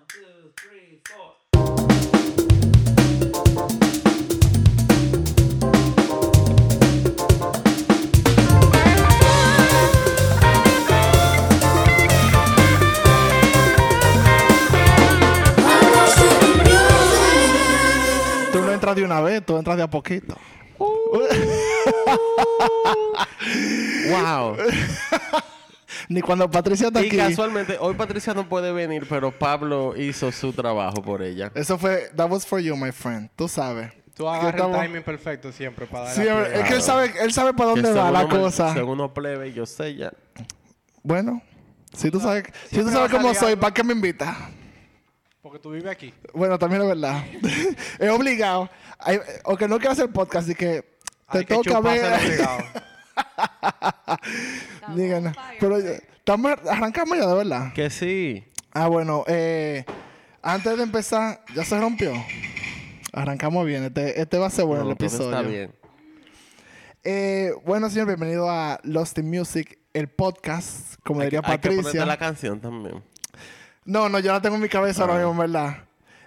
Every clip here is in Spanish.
One, two, three, four. Tú no entras de una vez, tú entras de a poquito. Wow. Ni cuando Patricia está y aquí. casualmente, hoy Patricia no puede venir, pero Pablo hizo su trabajo por ella. Eso fue, that was for you, my friend. Tú sabes. Tú agarras estamos- el timing perfecto siempre para dar Sí, la es que él sabe, él sabe para dónde Que va la me- cosa. Según uno plebe, yo sé ya. Bueno, si tú sabes, si tú sabes cómo soy. ¿para qué me invitas? Porque tú vives aquí. Bueno, también es verdad. es obligado. Hay- aunque no quiero hacer podcast, y que te Hay que toca el ver. Digan, pero eh, estamos, arrancamos ya de verdad. Que sí. Ah, bueno, eh, antes de empezar, ya se rompió. Arrancamos bien. Este, este va a ser bueno No, el episodio. está bien. Eh, bueno, señor, bienvenido a Lost in Music, el podcast, como diría Hay que Patricia. la canción también. No, no, yo la tengo en mi cabeza ahora Ah. mismo, verdad.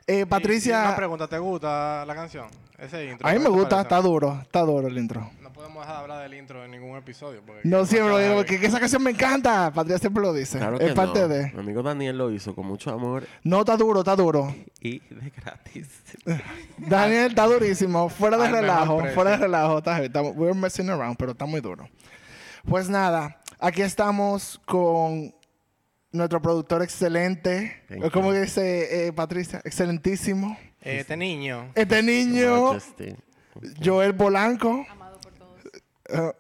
Eh, Y- y Patricia, Una pregunta, ¿te gusta la canción? Ese intro. a mí ¿qué me gusta, parece? está duro, está duro el intro. No podemos dejar de hablar del intro en ningún episodio. porque- No siempre lo digo, porque que esa canción me encanta. Patricia siempre lo dice. Claro es parte no. de. Mi amigo Daniel lo hizo con mucho amor No, está duro, está duro. y de gratis. Daniel está durísimo. Fuera de Al relajo, fuera de relajo. Está, we're messing around, pero está muy duro. Pues nada, aquí estamos con nuestro productor excelente. You. dice eh, Patricia, excelentísimo. Este niño. Este niño. Joel Polanco. Eh,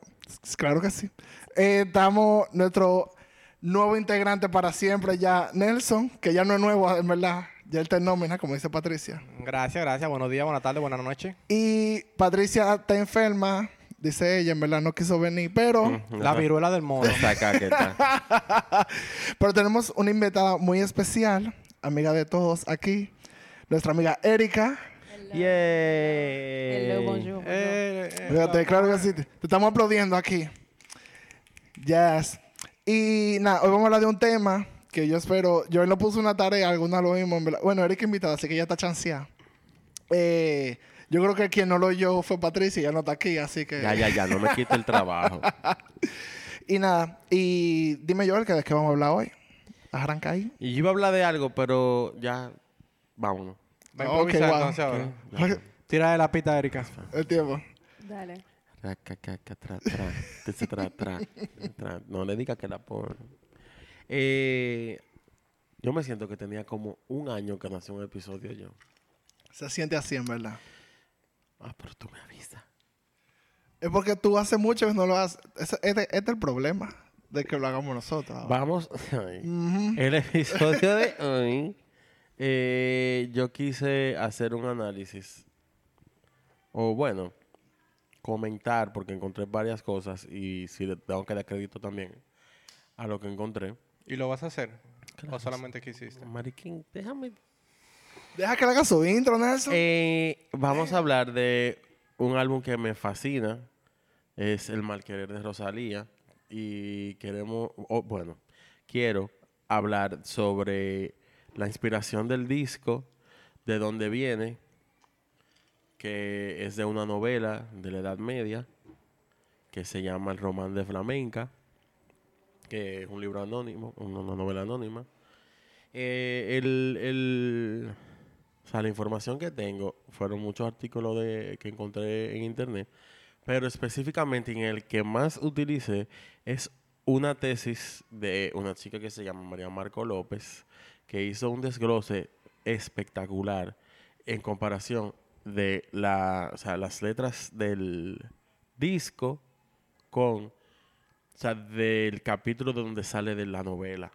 claro que sí. Eh, estamos nuestro nuevo integrante para siempre ya, Nelson, que ya no es nuevo, en verdad. Ya él está en nómina, como dice Patricia. Gracias, gracias. Buenos días, buenas tardes, buenas noches. Y Patricia está enferma, dice ella, en verdad no quiso venir, pero, La viruela del mono. Pero tenemos una invitada muy especial, amiga de todos aquí, nuestra amiga Erika. Yay. Hello, bonjour. bonjour. Eh, eh, Fíjate, claro que sí, te estamos aplaudiendo aquí. Yes. Y nada, hoy vamos a hablar de un tema que yo espero, yo lo puse una tarea, alguna lo verdad. Bueno, Erika invitada, así que ya está chanceada. Eh, yo creo que quien no lo oyó fue Patricia, y ya no está aquí, así que... Ya, ya, ya, no me quite el trabajo. Y nada, y dime Joel, que ¿de qué vamos a hablar hoy? Arranca ahí. Y yo iba a hablar de algo, pero ya, vámonos. Va a Ok, improvisar wow. entonces ahora. Tira de la pita, Erika. El tiempo. Dale. No le diga que la pone. Eh, yo me siento que tenía como un año que nació un episodio yo. Se siente así, en verdad. Ah, pero tú me avisas. Es porque tú hace mucho que no lo haces. Ese- Este, este es el problema de que lo hagamos nosotros. ahora. Vamos. ay. El episodio de hoy, eh, yo quise hacer un análisis. O bueno, comentar, porque encontré varias cosas y si le tengo que dar crédito también a lo que encontré. ¿Y lo vas a hacer? Claro ¿O que solamente quisiste? Mariquín, déjame. Deja que le haga su intro, Nelson. Eh, vamos a hablar de un álbum que me fascina. Es El Malquerer de Rosalía. Y queremos, o, bueno, quiero hablar sobre la inspiración del disco, de dónde viene, que es de una novela de la Edad Media, que se llama El Román de Flamenca, que es un libro anónimo, una, novela anónima. Eh, el, el- o sea, la información que tengo fueron muchos artículos de, que encontré en internet, pero específicamente en el que más utilicé es una tesis de una chica que se llama María Marco López, que hizo un desglose espectacular en comparación de la, o sea, las letras del disco con, o sea, del capítulo de donde sale de la novela.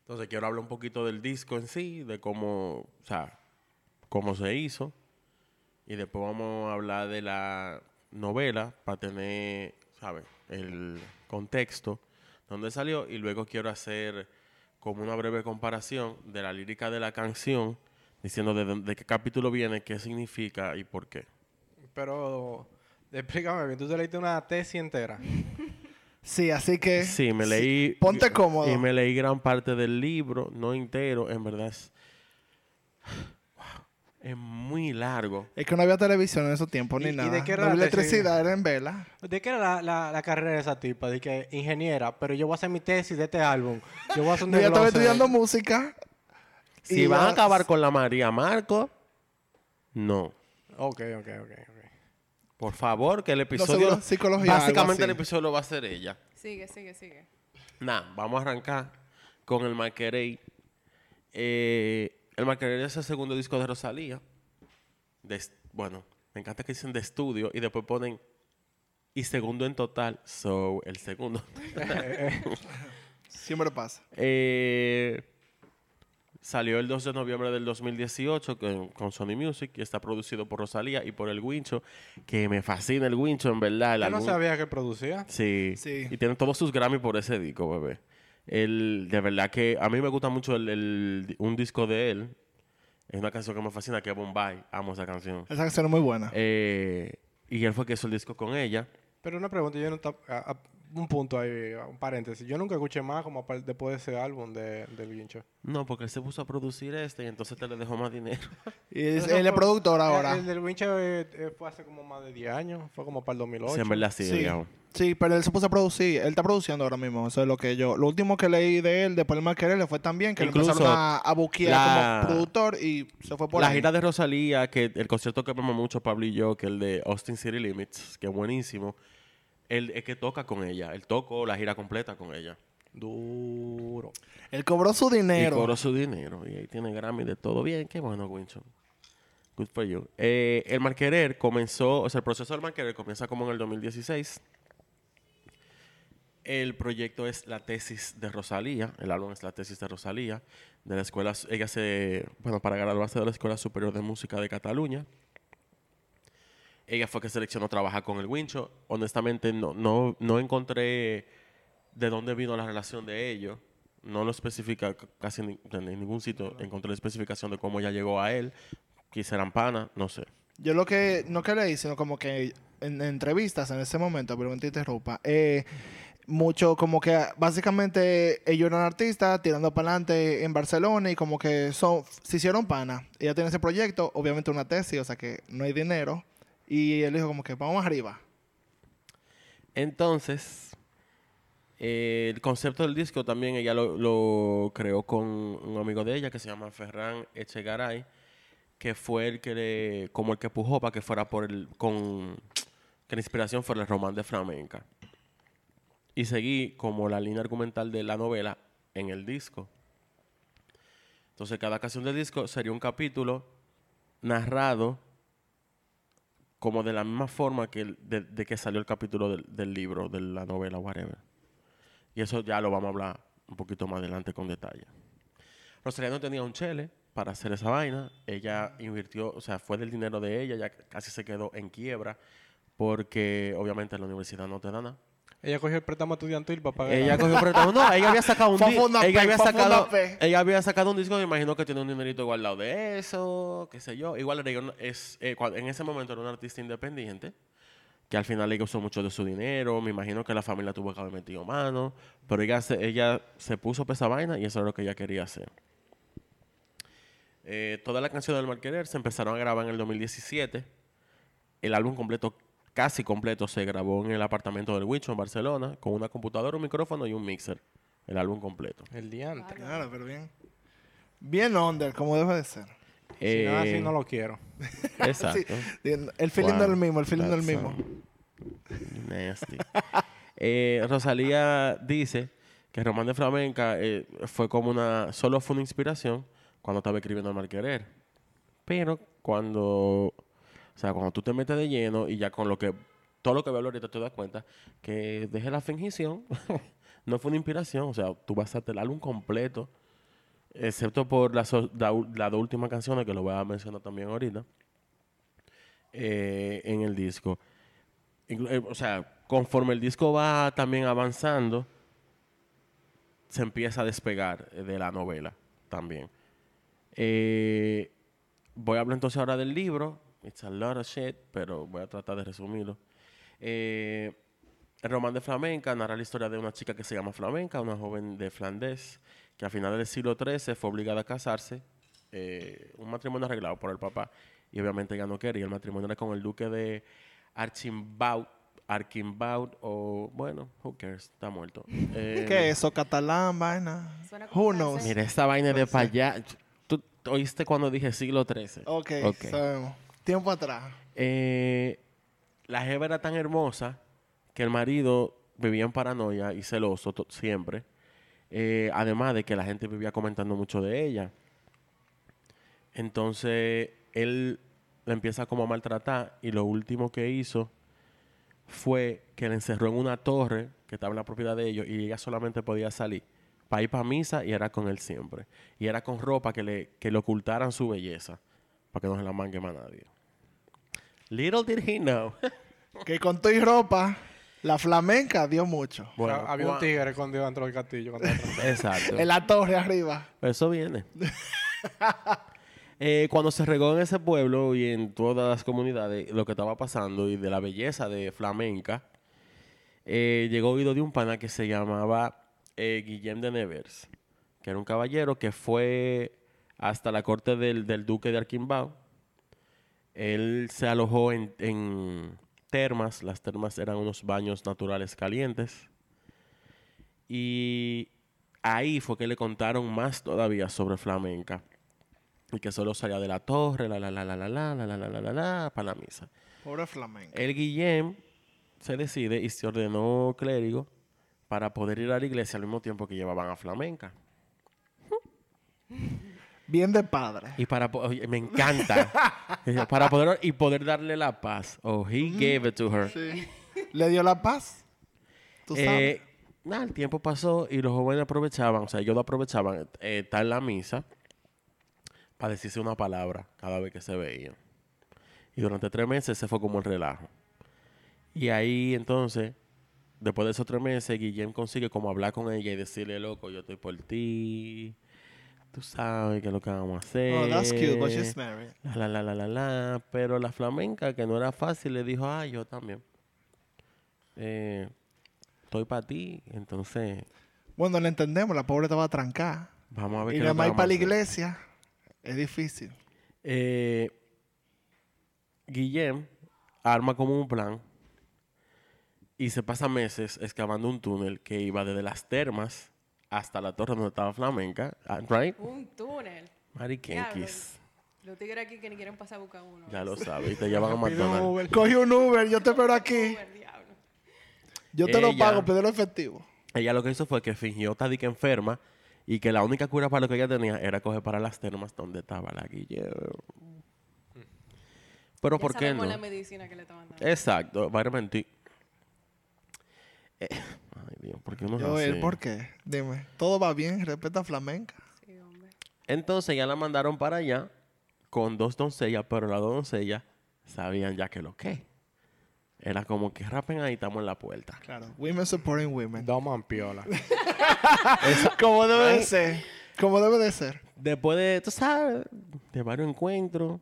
Entonces quiero hablar un poquito del disco en sí, de cómo, o sea, cómo se hizo. Y después vamos a hablar de la novela para tener, ¿sabes? El contexto, dónde salió. Y luego quiero hacer como una breve comparación de la lírica de la canción, diciendo de, dónde- de qué capítulo viene, qué significa y por qué. Pero, explícame bien, tú te leíste una tesis entera. Sí, así que. Sí, me leí. Ponte cómodo. Y me leí gran parte del libro, no entero, en verdad es. Es muy largo. Es que no había televisión en esos tiempos ni ¿Y- y nada. de qué no era había electricidad, era en vela. ¿De qué era la, la, la carrera de esa tipa? De que ingeniera, pero yo voy a hacer mi tesis de este álbum. Yo voy a hacer un Yo estaba estudiando música. Si y van a acabar con la María Marco, no. Ok, ok, ok. ok. Por favor, que el episodio. seguro psicología, algo básicamente el episodio lo va a hacer ella. Sigue, sigue, sigue. Nada, vamos a arrancar con el Marquerey. Eh, el Marquerey es el segundo disco de Rosalía. De bueno, me encanta que dicen de estudio y después ponen y segundo en total. So, el segundo. Siempre pasa. Eh, salió el 2 de noviembre del 2018 con, con Sony Music y está producido por Rosalía y por el Wincho, que me fascina el Wincho, en verdad. el Yo no sabía que producía. Sí. Sí. Y tiene todos sus Grammy por ese disco, bebé. El, de verdad que a mí me gusta mucho el, el- un disco de él. Es una canción que me fascina, que es Bombay. Amo esa canción. Esa canción es muy buena. Eh, y él fue que hizo el disco con ella. Pero una pregunta, yo no un punto ahí, un paréntesis. Yo nunca escuché más como después de ese álbum de, del Guincho. No, porque él se puso a producir este y entonces te le dejó más dinero. Y es- él es productor El, ahora. el del Guincho eh, eh, fue hace como más de 10 años. Fue como para el 2008. sí, en verdad sí, Sí. digamos. Sí, pero él se puso a producir. Él está produciendo ahora mismo. Eso es lo que yo. Lo último que leí de él, después el Marquerel, le fue tan bien que lo Incluso empezaron a, a buquear la- como productor y se fue por la ahí. gira de Rosalía, que el concierto que vemos mucho Pablo y yo, que el de Austin City Limits, que es buenísimo. Él es que toca con ella. Él tocó la gira completa con ella. Duro. Él cobró su Y dinero. cobró su dinero. Y ahí tiene Grammy de todo bien. Qué bueno, Winchon. Good for you. Eh, el Marquerer comenzó, o sea, el proceso del Marquerer comienza como en el 2016. El proyecto es la tesis de Rosalía. El álbum es la tesis de Rosalía. De la escuela, ella se, bueno, para graduarse de la Escuela Superior de Música de Cataluña. Ella fue que seleccionó trabajar con el Wincho. Honestamente, no, no, no encontré de dónde vino la relación de ellos. No lo especifica casi en ningún sitio. Encontré la especificación de cómo ella llegó a él. Quizá eran panas, no sé. Yo lo que, no que leí, sino como que en, entrevistas en ese momento, pero no te interrumpa, eh, mucho como que básicamente ellos eran artistas tirando para adelante en Barcelona y como que son, se hicieron pana. Ella tiene ese proyecto, obviamente una tesis, o sea que no hay dinero. Y él dijo como que vamos arriba. Entonces, eh, el concepto del disco también ella lo, creó con un amigo de ella que se llama Ferran Echegaray, que fue el que le, como el que pujó para que fuera por el, con, que la inspiración fuera el román de flamenca. Y seguí como la línea argumental de la novela en el disco. Entonces, cada canción del disco sería un capítulo narrado como de la misma forma que de que salió el capítulo del, del libro, de la novela, whatever. Y eso ya lo vamos a hablar un poquito más adelante con detalle. Rosalía no tenía un chele para hacer esa vaina. Ella invirtió, o sea, fue del dinero de ella, ya casi se quedó en quiebra, porque obviamente la universidad no te da nada. Ella cogió el préstamo estudiantil para pagar. Ella cogió préstamo. No, ella había sacado un disco. Ella había sacado, Fundapé. ella había sacado un disco, me imagino que tiene un dinerito guardado de eso, qué sé yo. Igual ella es, eh, en ese momento era una artista independiente, que al final ella usó mucho de su dinero. Me imagino que la familia tuvo que haber metido mano, pero ella se, ella se puso para esa vaina y eso era lo que ella quería hacer. Eh, todas las canciones del Marquerer se empezaron a grabar en el 2017. El álbum completo, casi completo, se grabó en el apartamento del Wicho en Barcelona, con una computadora, un micrófono y un mixer. El álbum completo. El diante. Claro, pero bien. Bien under, como debe de ser. Si no, así Eh, no lo quiero. Exacto. Sí, el feeling Wow, no es el mismo, el feeling no es el mismo. nasty. Eh, Rosalía dice que Román de Flamenca eh, fue como una, solo fue una inspiración cuando estaba escribiendo el Marquerer. Pero cuando, o sea, cuando tú te metes de lleno y ya con lo que, todo lo que veo ahorita te das cuenta que deje la fingición, no fue una inspiración, o sea, tú vas a hacer el álbum completo, excepto por las dos últimas canciones que lo voy a mencionar también ahorita eh, en el disco. Eh, o sea, conforme el disco va también avanzando, se empieza a despegar de la novela también. Eh, voy a hablar entonces ahora del libro. It's a lot of shit, pero voy a tratar de resumirlo. Eh, el román de Flamenca narra la historia de una chica que se llama Flamenca, una joven de Flandes, que a finales del siglo XIII fue obligada a casarse, eh, un matrimonio arreglado por el papá, y obviamente ella no quería. El matrimonio era con el duque de Archimbaud, Archimbaud, o bueno, who cares, está muerto. Eh, ¿Qué es eso? Catalán, vaina. Who knows? Mira, esta vaina de para allá. ¿Tú oíste cuando dije siglo XIII? Ok, Ok. sabemos. Tiempo atrás. Eh, la jeva era tan hermosa que el marido vivía en paranoia y celoso siempre. Eh, además de que la gente vivía comentando mucho de ella. Entonces, él la empieza como a maltratar y lo último que hizo fue que la encerró en una torre que estaba en la propiedad de ellos y ella solamente podía salir para ir para misa y era con él siempre. Y era con ropa que le, que le ocultaran su belleza para que no se la mangue más nadie. Little did he know. Que con tu y ropa, la flamenca dio mucho. O sea, había un tigre escondido dentro del castillo. cuando. Exacto. En la torre arriba. Eso viene. Eh, cuando se regó en ese pueblo y en todas las comunidades lo que estaba pasando y de la belleza de flamenca, eh, llegó oído de un pana que se llamaba eh, Guillem de Nevers, que era un caballero que fue hasta la corte del, del duque de Arquimbao. Él se alojó en, en termas, las termas eran unos baños naturales calientes. Y ahí fue que le contaron más todavía sobre flamenca. Y que solo salía de la torre, la la la la la la la la la la la la para la misa. Pobre flamenca. El Guillem se decide y se ordenó clérigo para poder ir a la iglesia al mismo tiempo que llevaban a flamenca. Bien de padre. Y para oye, me encanta. para poder y poder darle la paz. Oh, he gave it to her. Sí. Le dio la paz. Tú sabes. Eh, nada, el tiempo pasó y los jóvenes aprovechaban, o sea, ellos lo aprovechaban eh, estar en la misa para decirse una palabra cada vez que se veían. Y durante tres meses se fue como el relajo. Y ahí entonces, después de esos tres meses, Guillem consigue como hablar con ella y decirle, loco, yo estoy por ti. Tú sabes qué es lo que vamos a hacer. Oh, that's cute, but she's married. La, la, la, la, la, la. Pero la flamenca, que no era fácil, le dijo, ah, yo también. Eh, estoy para ti, entonces Bueno, le entendemos. La pobre estaba trancada. vamos a ver Y nada lo más que ir para la iglesia es difícil. Eh, Guillem arma como un plan y se pasa meses excavando un túnel que iba desde las termas hasta la torre donde estaba Flamenca, ah, right? Un túnel. Mariquenquis, Los tigres aquí que ni quieren pasar a buscar uno. ya lo sabes, y te llevan a McDonald's. Uber. Cogí un Uber, yo te espero aquí. Uber, diablo. Yo te lo pago, pídelo efectivo. Ella lo que hizo fue que fingió estar que enferma y que la única cura para lo que ella tenía era coger para las termas donde estaba la Guillem. Pero Ya ¿por qué no? la medicina que le estaban dando. Exacto, vitamin D. Eh, ay, Dios, ¿por qué uno es Yo, así? ¿por qué? Dime. ¿Todo va bien? Respeta a flamenca. Sí, hombre. Entonces ya la mandaron para allá con dos doncellas, pero las dos doncellas sabían ya que lo que. Era como que rapen ahí, estamos en la puerta. Claro. Women supporting women. Doman piola. Como debe de ser. Como debe de ser. Después de, tú sabes, de varios encuentros,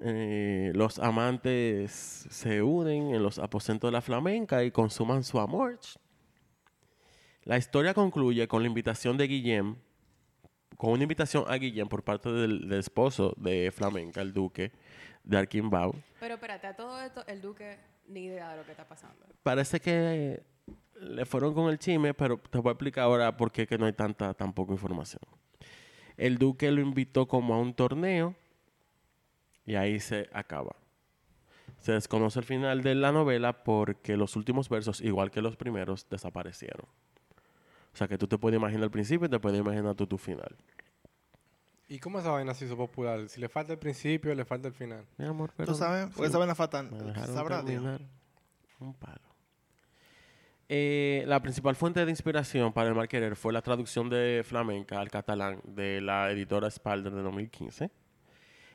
eh, los amantes se unen en los aposentos de la flamenca y consuman su amor. La historia concluye con la invitación de Guillem, con una invitación a Guillem por parte del, del esposo de flamenca, el duque de Arquimbao. Pero espérate, a todo esto, el duque ni idea de lo que está pasando. Parece que le fueron con el chisme, pero te voy a explicar ahora por qué que no hay tanta tampoco información. El duque lo invitó como a un torneo y ahí se acaba. Se desconoce el final de la novela porque los últimos versos, igual que los primeros, desaparecieron. O sea que tú te puedes imaginar el principio y te puedes imaginar tú tu final. ¿Y cómo esa vaina se hizo popular? Si le falta el principio, le falta el final. Mi amor, pero... ¿Tú sabes? Porque sí. esa vaina dejaron Sabrá Dios. Un palo. Eh, la principal fuente de inspiración para el mal querer fue la traducción de flamenca al catalán de la editora Spalder de 2015.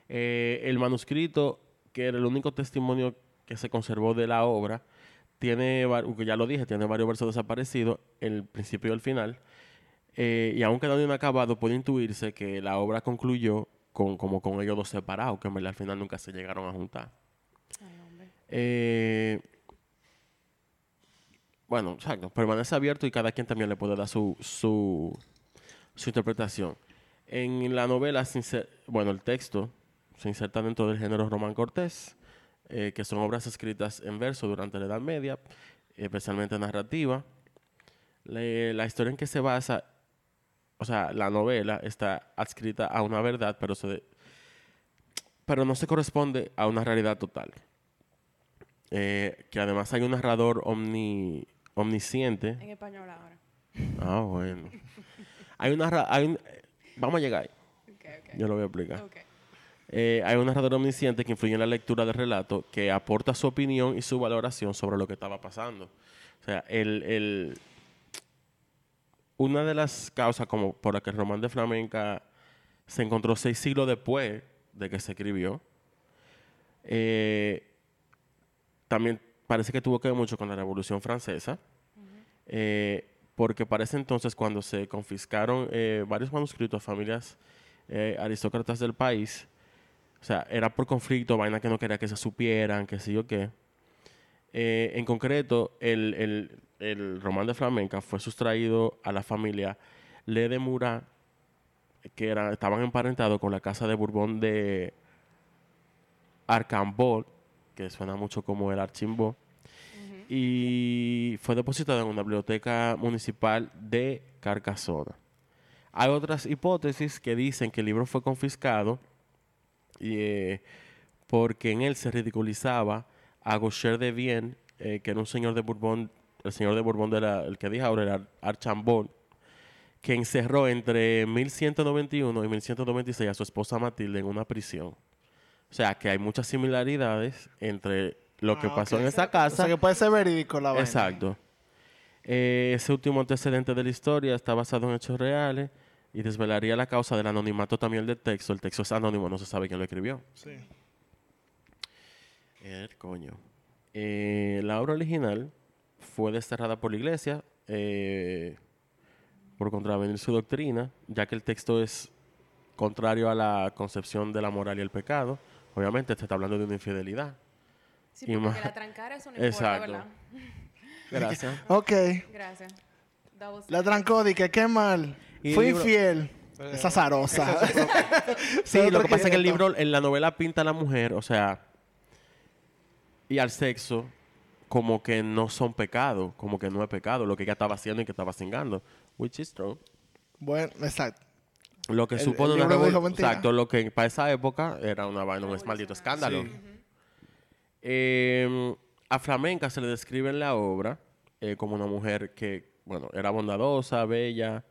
Eh, el manuscrito, que era el único testimonio que se conservó de la obra, tiene, ya lo dije, tiene varios versos desaparecidos, el principio y el final. Eh, y aún quedando inacabado, puede intuirse que la obra concluyó con, como con ellos dos separados, que en verdad al final nunca se llegaron a juntar. Ay. Eh, bueno, exacto, permanece abierto y cada quien también le puede dar su, su, su interpretación. En la novela, bueno, el texto se inserta dentro del género Román Cortés, eh, que son obras escritas en verso durante la Edad Media, especialmente narrativa. Le- la historia en que se basa, o sea, la novela está adscrita a una verdad, pero, se, pero no se corresponde a una realidad total. Eh, que además hay un narrador omni, omnisciente. En español ahora. Ah, bueno. hay una... Hay un- vamos a llegar ahí. Ok, ok. Yo lo voy a explicar. Ok. Eh, hay un narrador omnisciente que influye en la lectura del relato, que aporta su opinión y su valoración sobre lo que estaba pasando. O sea, el, el- una de las causas como por la que el román de flamenca se encontró seis siglos después de que se escribió, eh, también parece que tuvo que ver mucho con la Revolución Francesa, eh, porque para ese entonces cuando se confiscaron eh, varios manuscritos a familias eh, aristócratas del país, o sea, era por conflicto, vaina que no quería que se supieran, que sí o qué. Eh, en concreto, el, el, el román de flamenca fue sustraído a la familia Le de Murat, que era, estaban emparentados con la casa de Bourbon de Arcambol, que suena mucho como el Archimbó, y fue depositado en una biblioteca municipal de Carcasona. Hay otras hipótesis que dicen que el libro fue confiscado y, eh, porque en él se ridiculizaba a Gaucher de Vienne, eh, que era un señor de Bourbon, el señor de Bourbon de la, el que dije ahora, era Archambol, que encerró entre 1191 y 1196 a su esposa Matilde en una prisión. O sea, que hay muchas similaridades entre lo que Ah, pasó en esa O casa. sea que puede ser verídico la vaina. Exacto. Eh, ese último antecedente de la historia está basado en hechos reales y desvelaría la causa del anonimato también del texto. El texto es anónimo, no se sabe quién lo escribió. Sí. El coño. Eh, la obra original fue desterrada por la iglesia eh, por contravenir su doctrina, ya que el texto es contrario a la concepción de la moral y el pecado. Obviamente se está hablando de una infidelidad. Sí, Y porque más- que la trancara eso no importa, Exacto. ¿verdad? Gracias. Ok. Gracias. La trancó, di que qué mal. Y libro- infiel. Eh, Esa zarosa. Sí, lo que pasa es que el libro, en la novela pinta a la mujer, o sea, y al sexo como que no son pecados, como que no es pecado, lo que ella estaba haciendo y que estaba cingando, which is true. Bueno, exacto. Lo que El- supone el una. Exacto, lo que para esa época era una vaina, un maldito escándalo. Eh, a Flamenca se le describe en la obra eh, como una mujer que, bueno, era bondadosa, bella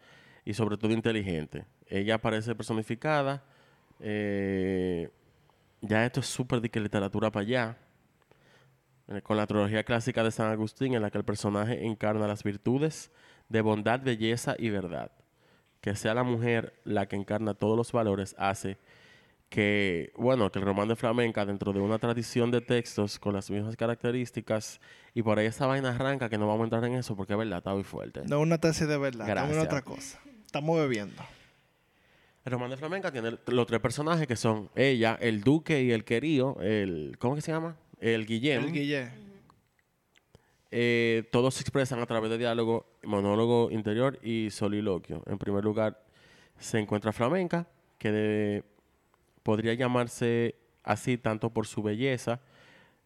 y sobre todo inteligente. Ella aparece personificada. eh, ya esto es súper de que literatura para allá. eh, con la trilogía clásica de San Agustín, en la que el personaje encarna las virtudes de bondad, belleza y verdad. Que sea la mujer la que encarna todos los valores hace que, bueno, que el román de flamenca, dentro de una tradición de textos con las mismas características, y por ahí esa vaina arranca, que no vamos a entrar en eso porque es verdad, está muy fuerte. No es una tesis de verdad. Gracias. otra cosa. Estamos bebiendo. El román de flamenca tiene los tres personajes que son ella, el duque y el querido, el, ¿cómo que se llama? El Guillem. El. Eh, todos se expresan a través de diálogo, monólogo interior y soliloquio. En primer lugar, se encuentra flamenca, que de- podría llamarse así tanto por su belleza.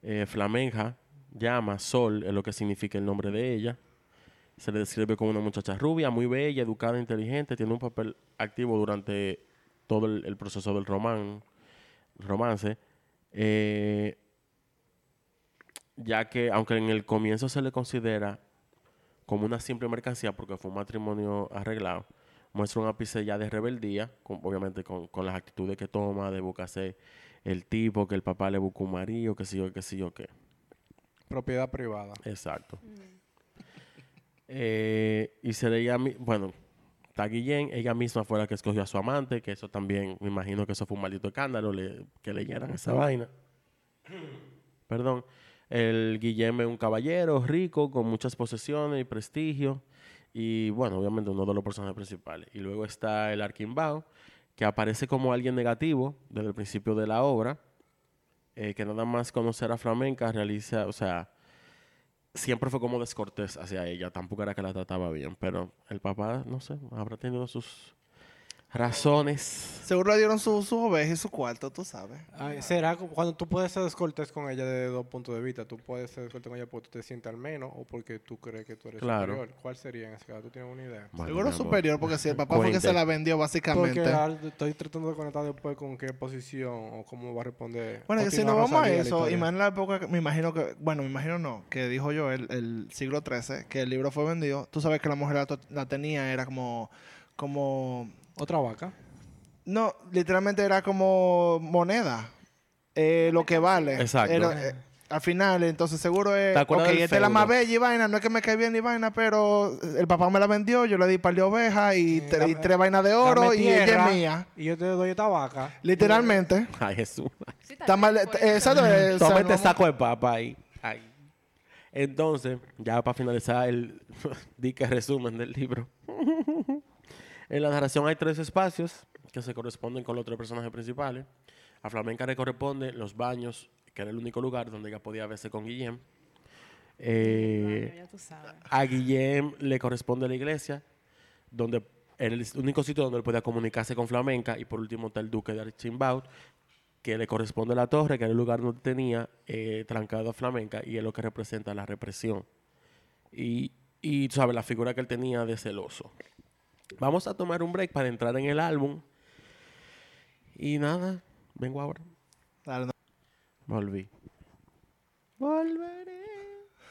Eh, flamenja, llama, sol, es lo que significa el nombre de ella. Se le describe como una muchacha rubia, muy bella, educada, inteligente. Tiene un papel activo durante todo el, el proceso del román, romance. Eh, ya que aunque en el comienzo se le considera como una simple mercancía porque fue un matrimonio arreglado, muestra un ápice ya de rebeldía, con- obviamente con, con las actitudes que toma, de buscarse el tipo, que el papá le busca un marido, que sí yo, que sí yo, qué. Propiedad privada. Exacto. Eh, y se ella, bueno, está Guillén, ella misma fue la que escogió a su amante, que eso también, me imagino que eso fue un maldito escándalo, le- que leyeran esa vaina. Perdón. El Guillem es un caballero rico, con muchas posesiones y prestigio. Y bueno, obviamente uno de los personajes principales. Y luego está el Arquimbao, que aparece como alguien negativo desde el principio de la obra. eh, que nada más conocer a Flamenca realiza, o sea, siempre fue como descortés hacia ella. Tampoco era que la trataba bien. Pero el papá, no sé, habrá tenido sus razones. Seguro le dieron su, su oveja y su cuarto, tú sabes. Ay, ¿Será cuando tú puedes ser descortés con ella desde dos puntos de vista? Tú puedes ser descortés con ella porque tú te sientes al menos o porque tú crees que tú eres Claro. superior. ¿Cuál sería en ese caso? ¿Tú tienes una idea? Bueno, Seguro superior, porque si el papá fue que Cuente. se la vendió, básicamente. Porque al- estoy tratando de conectar después con qué posición o cómo va a responder. Bueno, que si nos vamos a eso, imagina la época, que- me imagino que, bueno, me imagino no, que dijo yo el, el siglo XIII, que el libro fue vendido. Tú sabes que la mujer la, to- la tenía, era como, como, Otra vaca. no, literalmente era como moneda, eh, lo que vale. Exacto. Era, eh, al final, entonces seguro es, ¿Te acuerdas ok, esta es la más bella y vaina, no es que me cae bien ni vaina, pero el papá me la vendió, yo le di par de ovejas y, Eh, tre- y tres vainas de oro y ella tierra es mía. Y yo te doy esta vaca. Literalmente. Ay, Jesús. Sí, mal, eh, exacto, eh, Toma este vamos- saco de papa ahí. Ahí. Entonces, ya para finalizar el dique resumen del libro. en la narración hay tres espacios que se corresponden con los tres personajes principales. A Flamenca le corresponde los baños, que era el único lugar donde ella podía verse con Guillem. Eh, Bueno, ya tú sabes. a Guillem le corresponde la iglesia, donde era el único sitio donde él podía comunicarse con Flamenca. Y por último está el duque de Archimbaud, que le corresponde la torre, que era el lugar donde tenía eh, trancado a Flamenca y es lo que representa la represión. Y, y sabes, la figura que él tenía de celoso. Vamos a tomar un break para entrar en el álbum. Y nada, vengo ahora. No. Volví. Volveré,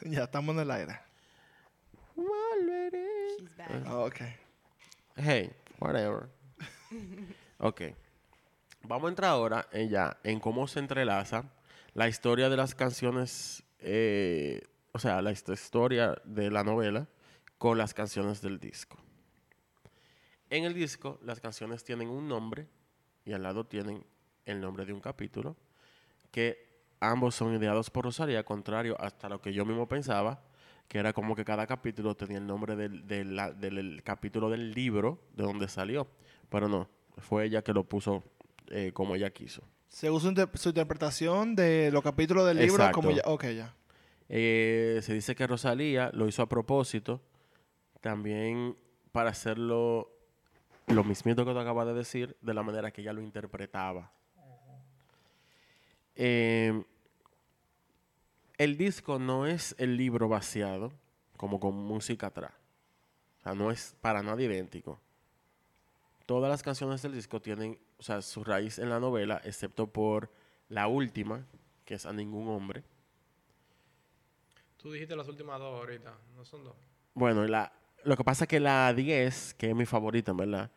Ya estamos en el aire. volveré. She's back. Ah, ok. Hey, whatever. ok. Vamos a entrar ahora en ya en cómo se entrelaza la historia de las canciones, eh, o sea, la hist- historia de la novela con las canciones del disco. En el disco, las canciones tienen un nombre y al lado tienen el nombre de un capítulo, que ambos son ideados por Rosalía, contrario hasta lo que yo mismo pensaba, que era como que cada capítulo tenía el nombre del, capítulo del libro de donde salió. Pero no, fue ella que lo puso eh, como ella quiso. Según su, inter- su interpretación de los capítulos del libro, Exacto. como. Ok, ya. Eh, se dice que Rosalía lo hizo a propósito, también para hacerlo lo mismito que tú acabas de decir, de la manera que ella lo interpretaba. Eh, el disco no es el libro vaciado, como con música atrás. O sea, no es para nada idéntico. Todas las canciones del disco tienen, o sea, su raíz en la novela, excepto por la última, que es A Ningún Hombre. Tú dijiste las últimas dos ahorita, no son dos. Bueno, la, lo que pasa es que la 10, que es mi favorita, verdad,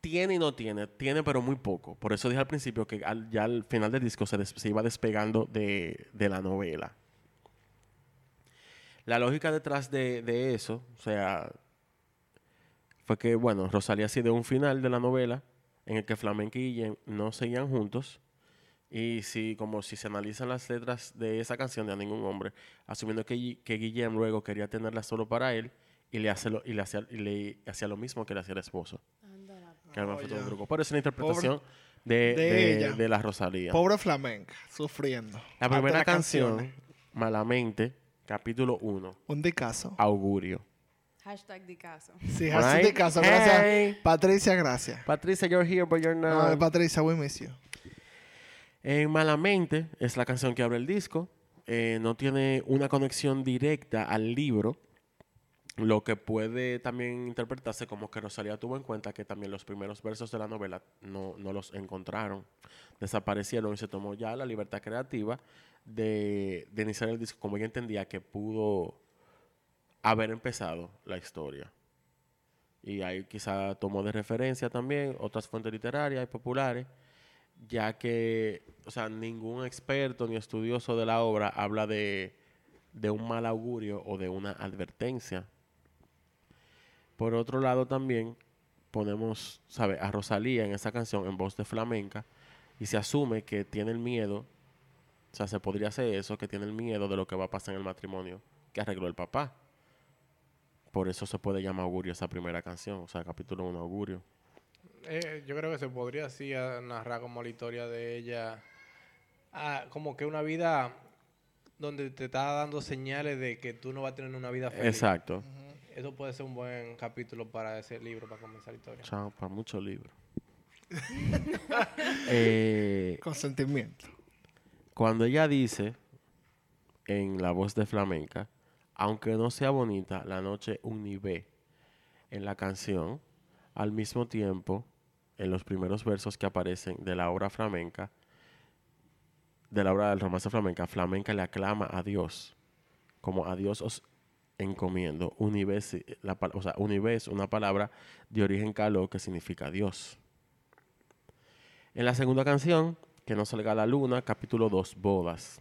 tiene y no tiene, tiene pero muy poco. Por eso dije al principio que ya al final del disco se, se iba despegando de, de la novela. La lógica detrás de, de eso, o sea, fue que, bueno, Rosalía sí dio un final de la novela en el que Flamenca y Guillem no seguían juntos. Y si, como si se analizan las letras de esa canción de A Ningún Hombre, asumiendo que, que Guillem luego quería tenerla solo para él y le, hace lo, y le, hacía, y le hacía lo mismo que le hacía el esposo. Pues. Que además Oh, fue todo un truco. Pero es una interpretación de, de de- ella. de la Rosalía. Pobre flamenca, sufriendo. La primera las canción, canciones. Malamente, capítulo 1, Un dicazo. Augurio. Hashtag de caso. Sí, así Right? de caso. Gracias. Hey. Patricia, gracias. Patricia, you're here, but you're No, not. Patricia, we miss you. En Malamente es la canción que abre el disco. Eh, no tiene una conexión directa al libro, lo que puede también interpretarse como que Rosalía tuvo en cuenta que también los primeros versos de la novela no, no los encontraron, desaparecieron y se tomó ya la libertad creativa de, de iniciar el disco como ella entendía que pudo haber empezado la historia. Y ahí quizá tomó de referencia también otras fuentes literarias y populares ya que, o sea, ningún experto ni estudioso de la obra habla de, de un mal augurio o de una advertencia. Por otro lado también ponemos, ¿sabe? A Rosalía en esa canción en voz de flamenca y se asume que tiene el miedo, o sea, se podría hacer eso, que tiene el miedo de lo que va a pasar en el matrimonio que arregló el papá. Por eso se puede llamar augurio esa primera canción, o sea, capítulo 1 augurio. Eh, yo creo que se podría así narrar como la historia de ella, ah, como que una vida donde te está dando señales de que tú no vas a tener una vida feliz. Exacto. Eso puede ser un buen capítulo para ese libro, para comenzar la historia. Chao, para muchos libros. Eh, Consentimiento. cuando ella dice en la voz de flamenca, aunque no sea bonita, la noche univé en la canción, al mismo tiempo, en los primeros versos que aparecen de la obra flamenca, de la obra del romance flamenca, flamenca le aclama a Dios, como a Dios os encomiendo. Es una palabra de origen caló que significa Dios. En la segunda canción, que no salga la luna, capítulo 2, bodas.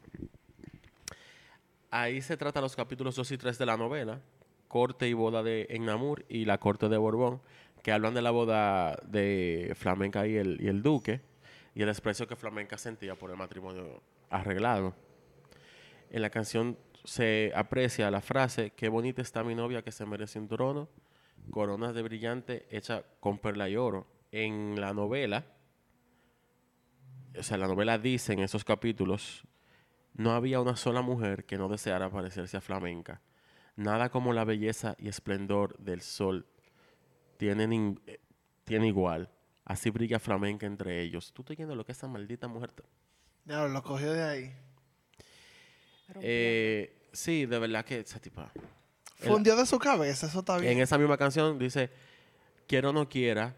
Ahí se trata los capítulos 2 y 3 de la novela, corte y boda de Ennamur y la corte de Borbón, que hablan de la boda de Flamenca y el, y el duque y el desprecio que Flamenca sentía por el matrimonio arreglado. En la canción se aprecia la frase, qué bonita está mi novia que se merece un trono, coronas de brillante hecha con perla y oro. En la novela, o sea, la novela dice en esos capítulos, no había una sola mujer que no deseara parecerse a Flamenca. Nada como la belleza y esplendor del sol tienen in- eh, tiene igual. Así brilla Flamenca entre ellos. Tú estás viendo lo que esa maldita mujer... ta- Ya lo cogió de ahí. Eh, sí, de verdad que esa tipa... Fundió de su cabeza, eso está bien. En esa misma canción dice, quiera o no quiera,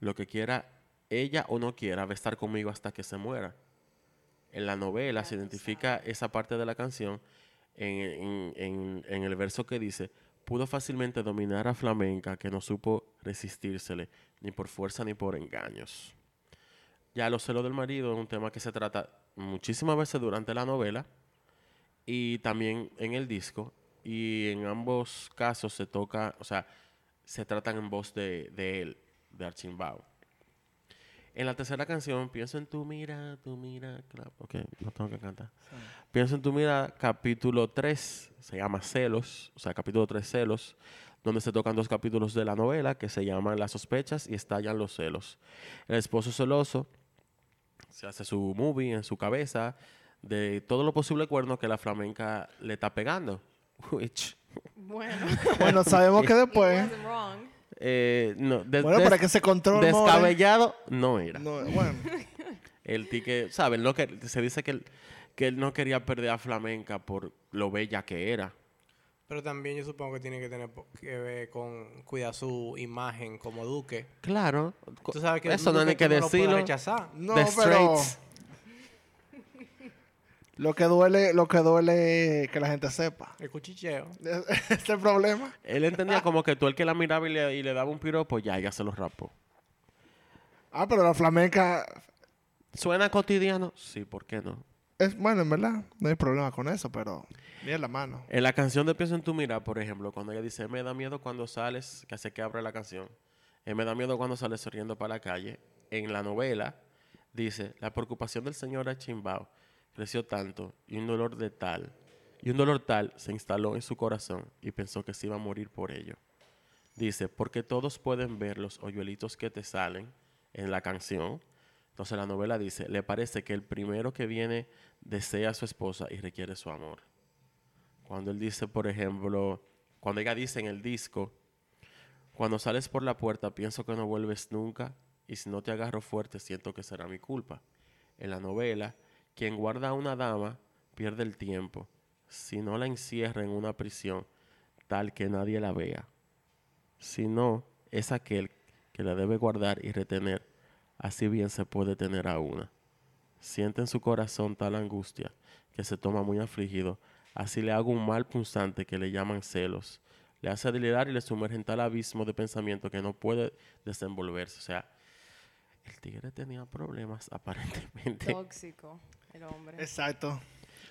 lo que quiera ella o no quiera va a estar conmigo hasta que se muera. En la novela se identifica esa parte de la canción en, en- en- en el verso que dice, pudo fácilmente dominar a Flamenca que no supo resistírsele, ni por fuerza ni por engaños. Ya los celos del marido es un tema que se trata muchísimas veces durante la novela y también en el disco. Y en ambos casos se toca, o sea, se tratan en voz de, de él, de Archimbao. En la tercera canción, pienso en tu mira, tu mira, claro, ok, no tengo que cantar. Pienso en tu mira, capítulo 3, se llama Celos, o sea, capítulo 3 Celos, donde se tocan dos capítulos de la novela que se llaman Las sospechas y Estallan los celos. El esposo celoso se hace su movie en su cabeza de todo lo posible cuerno que la flamenca le está pegando. Which, Bueno, Bueno, sabemos que después. eh, no, des- Bueno, des- para que se controle. descabellado no era. No, bueno. El tique, ¿sabes? No que, se dice que él, que él no quería perder a Flamenca por lo bella que era. Pero también yo supongo que tiene que tener que ver con cuidar su imagen como duque. Claro. Tú sabes que eso no hay que tú no decirlo. rechazar. No, The pero. Straits. Lo que duele, lo que duele es que la gente sepa. El cuchicheo. Este es el problema. Él entendía como que tú el que la miraba y le, y le daba un piropo, ya, ya se lo rapó. Ah, pero la flamenca ¿Suena cotidiano? Sí, ¿por qué no? es bueno, en verdad. No hay problema con eso, pero ni en la mano. En la canción de Pienso en tu mira, por ejemplo, cuando ella dice, me da miedo cuando sales, que hace que abre la canción, eh, me da miedo cuando sales sonriendo para la calle, en la novela dice, la preocupación del señor Achimbao creció tanto y un dolor de tal, y un dolor tal se instaló en su corazón y pensó que se iba a morir por ello. Dice, porque todos pueden ver los hoyuelitos que te salen en la canción. Entonces la novela dice, le parece que el primero que viene desea a su esposa y requiere su amor. Cuando él dice, por ejemplo, cuando ella dice en el disco, cuando sales por la puerta pienso que no vuelves nunca y si no te agarro fuerte siento que será mi culpa. En la novela, quien guarda a una dama pierde el tiempo si no la encierra en una prisión tal que nadie la vea. Si no, es aquel que la debe guardar y retener, así bien se puede tener a una. Siente en su corazón tal angustia que se toma muy afligido, así le hago un mal punzante que le llaman celos. Le hace delirar y le sumerge en tal abismo de pensamiento que no puede desenvolverse. O sea, el tigre tenía problemas aparentemente. Tóxico, el hombre. Exacto.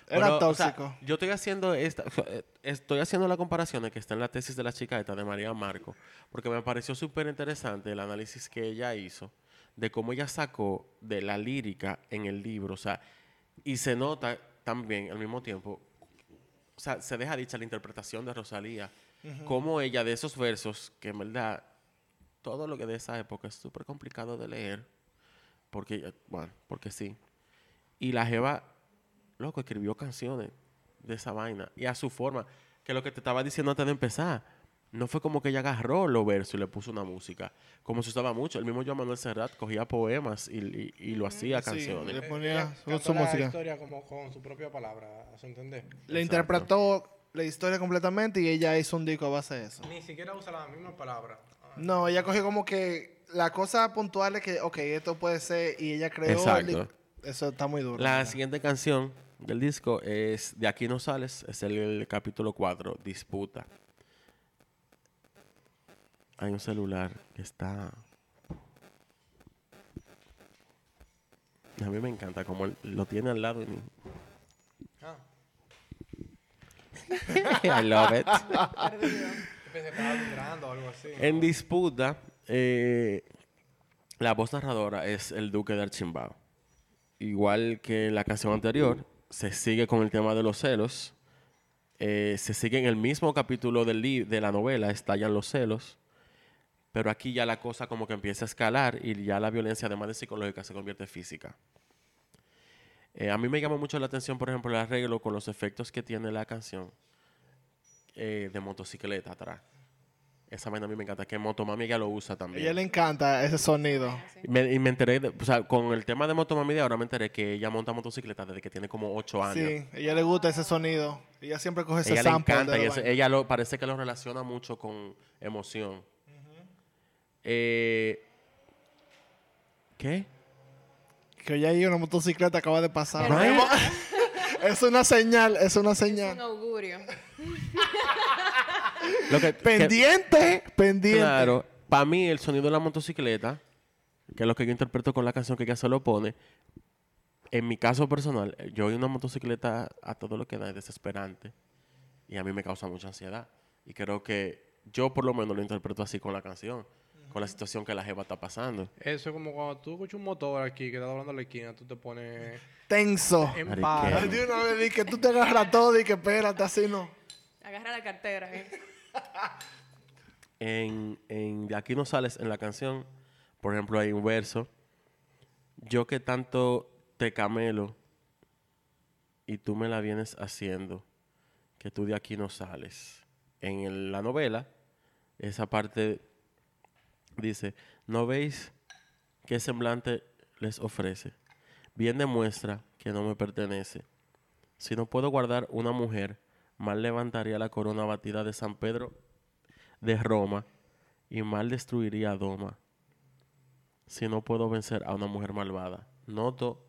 Era o sea, tóxico. yo estoy haciendo esta, estoy haciendo la comparación que está en la tesis de la chica esta de María Marco, porque me pareció súper interesante el análisis que ella hizo de cómo ella sacó de la lírica en el libro, o sea, y se nota también al mismo tiempo, o sea, se deja dicha la interpretación de Rosalía, cómo ella de esos versos, que en verdad todo lo que de esa época es súper complicado de leer, porque, bueno, porque sí, y la Jeva loco, escribió canciones de esa vaina y a su forma. Que lo que te estaba diciendo antes de empezar, no fue como que ella agarró los versos y le puso una música. Como se usaba mucho. El mismo Joan Manuel Serrat cogía poemas y, y- y lo hacía Sí, canciones. le Eh, ponía ella su- la música. historia como con su propia palabra, ¿a su entender? Le Exacto. interpretó la historia completamente y ella hizo un disco a base de eso. Ni siquiera usa la misma palabra. No, ella cogió como que la cosa puntual es que, ok, esto puede ser, y ella creó. el Exacto. Eso está muy duro. La siguiente canción del disco es De aquí no sales, es el, el capítulo 4, Disputa. Hay un celular que está... A mí me encanta como él lo tiene al lado y Ah, I love it. Perdido. yo pensé que estaba vibrando o algo así. En disputa, eh, la voz narradora es el Duque de Archimbao. Igual que la canción anterior, se sigue con el tema de los celos. eh, se sigue en el mismo capítulo de la novela, estallan los celos. Pero aquí ya la cosa como que empieza a escalar y ya la violencia, además de psicológica, se convierte en física. Eh, a mí me llama mucho la atención, por ejemplo, el arreglo con los efectos que tiene la canción eh, de motocicleta atrás. Esa vaina a mí me encanta, que Motomami ya lo usa A también. ella le encanta ese sonido. Sí. Y me, y me enteré, de- o sea, con el tema de Motomami de ahora me enteré que ella monta motocicleta desde que tiene como 8 años. Sí, a ella le gusta ese sonido. Ella siempre coge ese ella le sample. encanta de y ese- vaina. ella lo, parece que lo relaciona mucho con emoción. Eh, ¿Qué? Que ella ahí una motocicleta acaba de pasar. Pero- es una señal, es una Es un señal. augurio. Lo que, que- Pendiente, pendiente. claro, para mí el sonido de la motocicleta, que es lo que yo interpreto con la canción que ella se lo pone, en mi caso personal, eh, yo oí una motocicleta a todo lo que da es desesperante y a mí me causa mucha ansiedad. Y creo que yo por lo menos lo interpreto así con la canción, con la situación que la jeva está pasando. Eso es como cuando tú escuchas un motor aquí que está doblando la esquina, tú te pones Tenso. en. Ay, De una vez di que tú te agarras todo y que espérate, así no. Agarra la cartera. ¿eh? En, en De aquí no sales en la canción, por ejemplo, hay un verso. Yo que tanto te camelo y tú me la vienes haciendo, que tú de aquí no sales. En el- la novela, esa parte dice, ¿no veis qué semblante les ofrece? Bien demuestra que no me pertenece. Si no puedo guardar una mujer, mal levantaría la corona batida de San Pedro de Roma y mal destruiría a Doma. Si no puedo vencer a una mujer malvada. Noto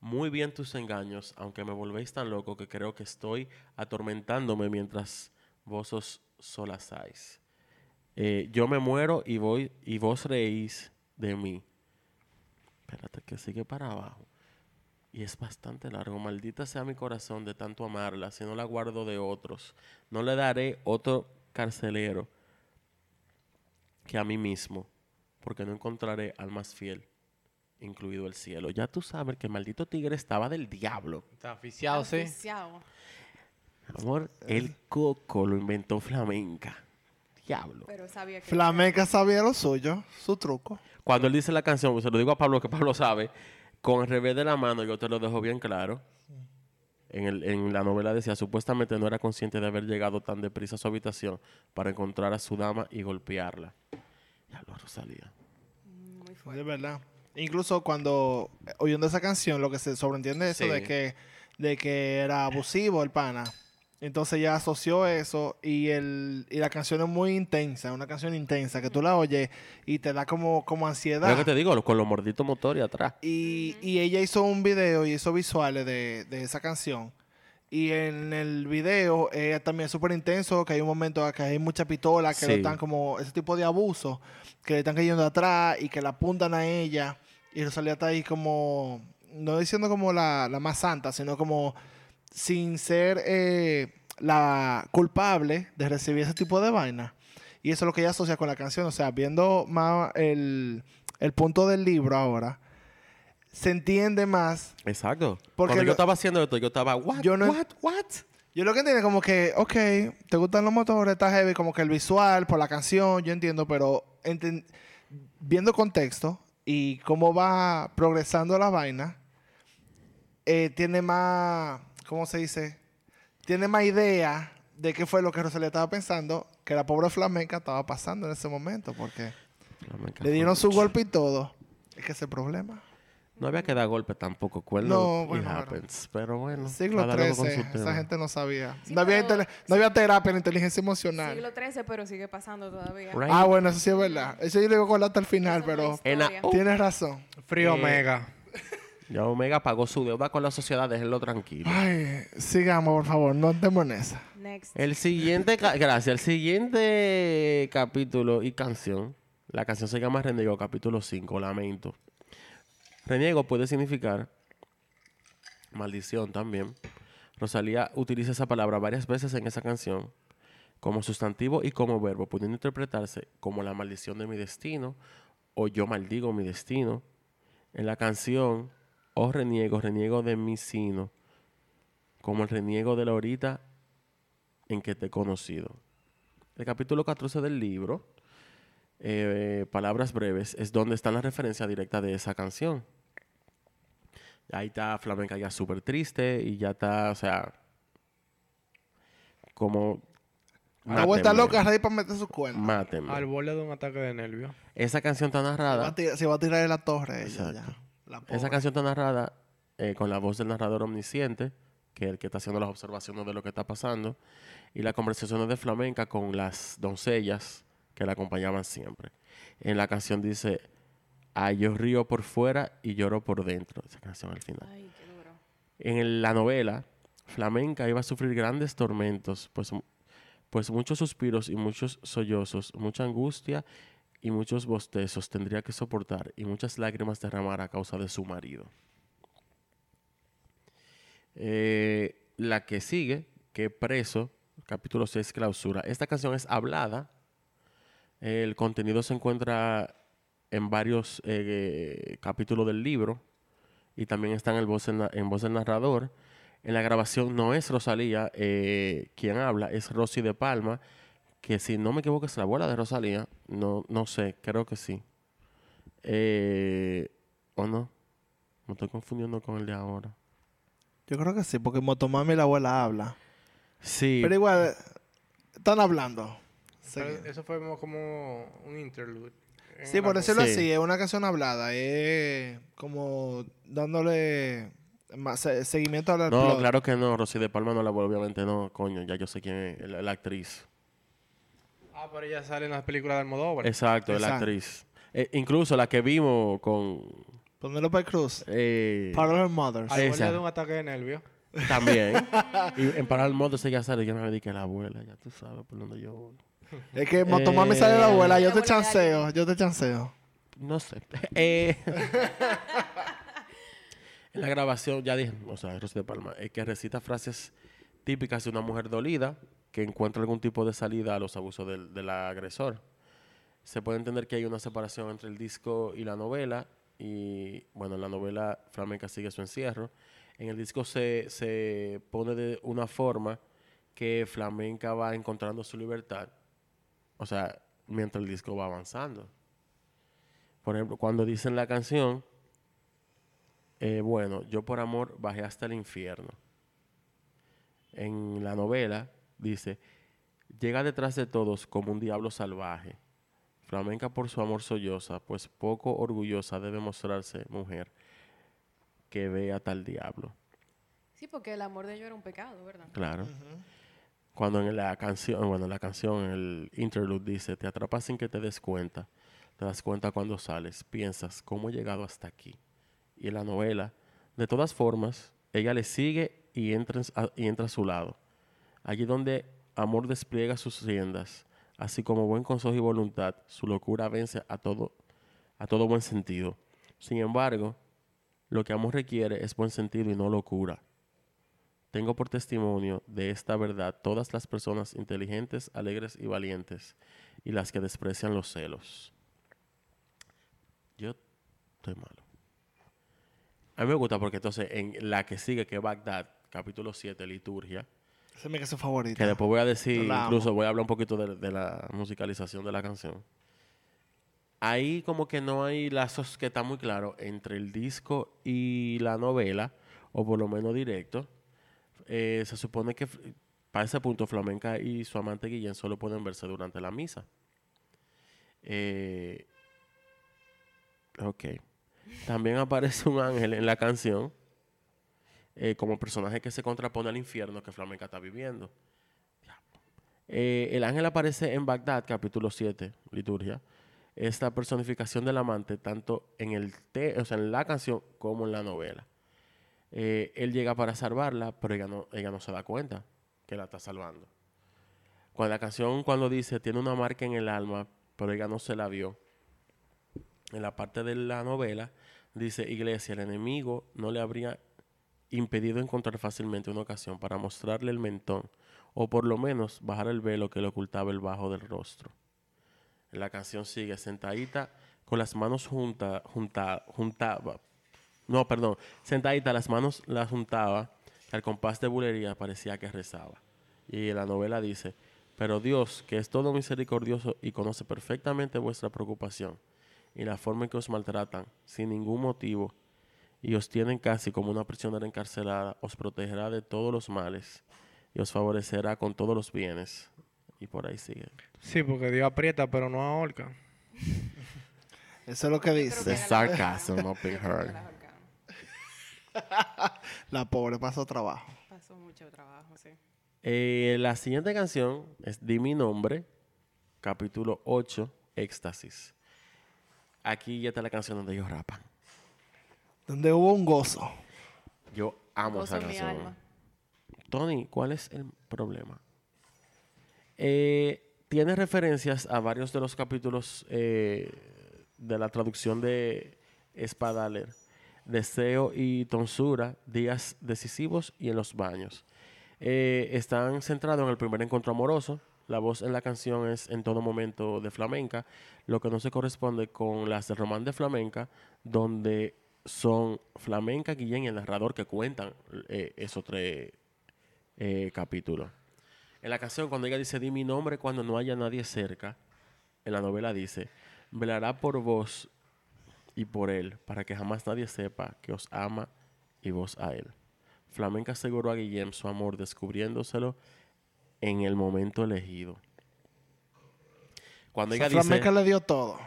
muy bien tus engaños, aunque me volvéis tan loco que creo que estoy atormentándome mientras vos os solazáis. Eh, yo me muero y voy y vos reís de mí. Espérate que sigue para abajo. Y es bastante largo. Maldita sea mi corazón de tanto amarla, si no la guardo de otros. No le daré otro carcelero que a mí mismo, porque no encontraré al más fiel, incluido el cielo. Ya tú sabes que el maldito tigre estaba del diablo. Está aficiado, sí. Amor, el coco lo inventó flamenca. Diablo. Pero sabía que. Flamenca sabía lo suyo, su truco. Cuando él dice la canción, se lo digo a Pablo, que Pablo sabe, con el revés de la mano, yo te lo dejo bien claro. En, el- en la novela decía, supuestamente no era consciente de haber llegado tan deprisa a su habitación para encontrar a su dama y golpearla. Ya lo Rosalía. Muy fuerte. De verdad. Incluso cuando eh, oyendo esa canción, lo que se sobreentiende es eso de que, de que era abusivo el pana. Entonces ya asoció eso y, el, y la canción es muy intensa, una canción intensa que tú la oyes y te da como, como ansiedad. Lo que te digo, con los morditos motores atrás. Y, y ella hizo un video y hizo visuales de, de esa canción. Y en el video eh, también es súper intenso, que hay un momento que hay mucha pistola, que lo Sí. están como ese tipo de abuso, que le están cayendo atrás y que la apuntan a ella. Y Rosalía está ahí como, no diciendo como la, la más santa, sino como sin ser eh, la culpable de recibir ese tipo de vaina. Y eso es lo que ella asocia con la canción. O sea, viendo más el, el punto del libro ahora, se entiende más. Exacto. Porque Cuando lo- yo estaba haciendo esto, yo estaba, what, Yo no- what, what? Yo lo que entiendo como que, ok, te gustan los motores, está heavy, como que el visual, por la canción, yo entiendo, pero enten- viendo contexto y cómo va progresando la vaina, eh, tiene más, ¿cómo se dice? Tiene más idea de qué fue lo que Rosalía estaba pensando que la pobre flamenca estaba pasando en ese momento, porque Flamenca le dieron su golpe y todo. Es que ese problema. No había que dar golpe tampoco, cuerno. No, bueno, bueno. happens. Pero bueno. Siglo XIII, esa gente no sabía. Sí, no, había pero- no había terapia ni inteligencia emocional. Siglo XIII, pero sigue pasando todavía. Right. Ah, bueno, eso sí es verdad. Eso yo le digo con hasta el final, pero En la- tienes razón. Frío Eh, Omega. Ya Omega pagó su deuda con la sociedad, déjenlo tranquilo. Ay, sigamos, por favor, no estemos en esa. Next. El siguiente, gracias, el siguiente capítulo y canción, la canción se llama Reniego, capítulo 5, Lamento. Reniego puede significar maldición también. Rosalía utiliza esa palabra varias veces en esa canción como sustantivo y como verbo, pudiendo interpretarse como la maldición de mi destino o yo maldigo mi destino. En la canción, oh reniego, reniego de mi sino, como el reniego de la horita en que te he conocido. El capítulo 14 del libro, eh, Palabras Breves, es donde está la referencia directa de esa canción. Ahí está Flamenca ya súper triste y ya está, o sea, como... La vuelta loca, ready para meter su cuerno. mátenme. Al borde de un ataque de nervios. Esa canción está Se va, narrada a tirar, se va a tirar de la torre ella Exacto. ya. La pobre. Esa canción está narrada eh, con la voz del narrador omnisciente, que es el que está haciendo las observaciones de lo que está pasando, y las conversaciones de flamenca con las doncellas que la acompañaban siempre. En la canción dice, ay, yo río por fuera y lloro por dentro. Esa canción al final. Ay, qué duro. En el- la novela, Flamenca iba a sufrir grandes tormentos, pues, pues muchos suspiros y muchos sollozos, mucha angustia y muchos bostezos tendría que soportar y muchas lágrimas derramar a causa de su marido. Eh, la que sigue, que preso, capítulo 6, clausura. Esta canción es hablada. El contenido se encuentra en varios eh, capítulos del libro y también está en, el voz, en, voz del narrador. En la grabación no es Rosalía eh, quien habla, es Rosy de Palma, que si no me equivoco es la abuela de Rosalía. No, no sé, creo que sí. Eh, ¿O no? Me estoy confundiendo con el de ahora. Yo creo que sí, porque Motomami la abuela habla. Sí, Pero igual, están hablando. Sí, eso fue como- un interlude. Sí, por decirlo Sí. así, es una canción hablada. Es como dándole más se- seguimiento al no, plot. claro que no. Rosy de Palma no la abuela, obviamente no. Coño, ya yo sé quién es la, la actriz. Ah, pero ella sale en las películas de Almodóvar. Exacto, es la Exacto. actriz. Eh, incluso la que vimos con... Penelope Cruz. eh, Her Mothers. Al borde de un ataque de nervios. También. y en Parar el Modo ella sale. Yo me di que la abuela, ya tú sabes por dónde yo voy. Es que Motomami sale la abuela. Yo te chanceo. Yo te chanceo. No sé. Eh, en la grabación, ya dije, o sea, Rosy de Palma, es que recita frases típicas de una mujer dolida que encuentra algún tipo de salida a los abusos del, del agresor. Se puede entender que hay una separación entre el disco y la novela. Y bueno, en la novela Flamenca sigue su encierro. En el disco se, se pone de una forma que Flamenca va encontrando su libertad. O sea, mientras el disco va avanzando. Por ejemplo, cuando dicen la canción, eh, bueno, yo por amor bajé hasta el infierno. En la novela dice, llega detrás de todos como un diablo salvaje. Flamenca por su amor solloza, pues poco orgullosa debe mostrarse mujer que vea tal diablo. Sí, porque el amor de ellos era un pecado, ¿verdad? Claro. Cuando en la canción, bueno, en la canción, en el interlude dice, te atrapas sin que te des cuenta. Te das cuenta cuando sales, piensas, ¿cómo he llegado hasta aquí? Y en la novela, de todas formas, ella le sigue y entra, y entra a su lado. Allí donde amor despliega sus riendas, así como buen consejo y voluntad, su locura vence a todo, a todo buen sentido. Sin embargo, lo que amor requiere es buen sentido y no locura. Tengo por testimonio de esta verdad todas las personas inteligentes, alegres y valientes, y las que desprecian los celos. Yo estoy malo. A mí me gusta porque entonces en la que sigue, que es Bagdad, capítulo 7, liturgia, Esa es mi canción favorita. que después voy a decir, incluso voy a hablar un poquito de, de la musicalización de la canción. Ahí como que no hay lazos que están muy claros entre el disco y la novela, o por lo menos directo. eh, se supone que para ese punto Flamenca y su amante Guillén solo pueden verse durante la misa. Eh, ok. También aparece un ángel en la canción eh, como personaje que se contrapone al infierno que Flamenca está viviendo. Eh, el ángel aparece en Bagdad, capítulo 7, liturgia. Es la personificación del amante tanto en, el o sea, en la canción como en la novela. Eh, él llega para salvarla, pero ella no, ella no se da cuenta que la está salvando. Cuando la canción, cuando dice, tiene una marca en el alma, pero ella no se la vio. En la parte de la novela, dice, iglesia, el enemigo no le habría impedido encontrar fácilmente una ocasión para mostrarle el mentón, o por lo menos bajar el velo que le ocultaba el bajo del rostro. La canción sigue sentadita con las manos junta, junta, juntaba. No, perdón. Sentadita, las manos las juntaba. que Al compás de bulería parecía que rezaba. Y la novela dice, pero Dios, que es todo misericordioso y conoce perfectamente vuestra preocupación y la forma en que os maltratan, sin ningún motivo, y os tienen casi como una prisionera encarcelada, os protegerá de todos los males y os favorecerá con todos los bienes. Y por ahí sigue. Sí, porque Dios aprieta, pero no ahorca. Eso es lo que dice. la- sarcasm heard. la ahorcaron. La pobre pasó trabajo. Pasó mucho trabajo, sí. Eh, la siguiente canción es Di mi nombre, capítulo 8, Éxtasis. Aquí ya está la canción donde ellos rapan. Donde hubo un gozo. Yo amo Gozo esa canción. Tony, ¿cuál es el problema? Eh, tiene referencias a varios de los capítulos eh, de la traducción de Spadaler. Deseo y tonsura, días decisivos y en los baños. Eh, están centrados en el primer encuentro amoroso. La voz en la canción es en todo momento de flamenca, lo que no se corresponde con las de Román de Flamenca, donde son Flamenca, Guillén y el narrador que cuentan eh, esos tres eh, capítulos. En la canción, cuando ella dice, di mi nombre cuando no haya nadie cerca, en la novela dice, velará por vos y por él, para que jamás nadie sepa que os ama y vos a él. Flamenca aseguró a Guillem su amor, descubriéndoselo en el momento elegido. Cuando Esa ella dice, flamenca le dio todo.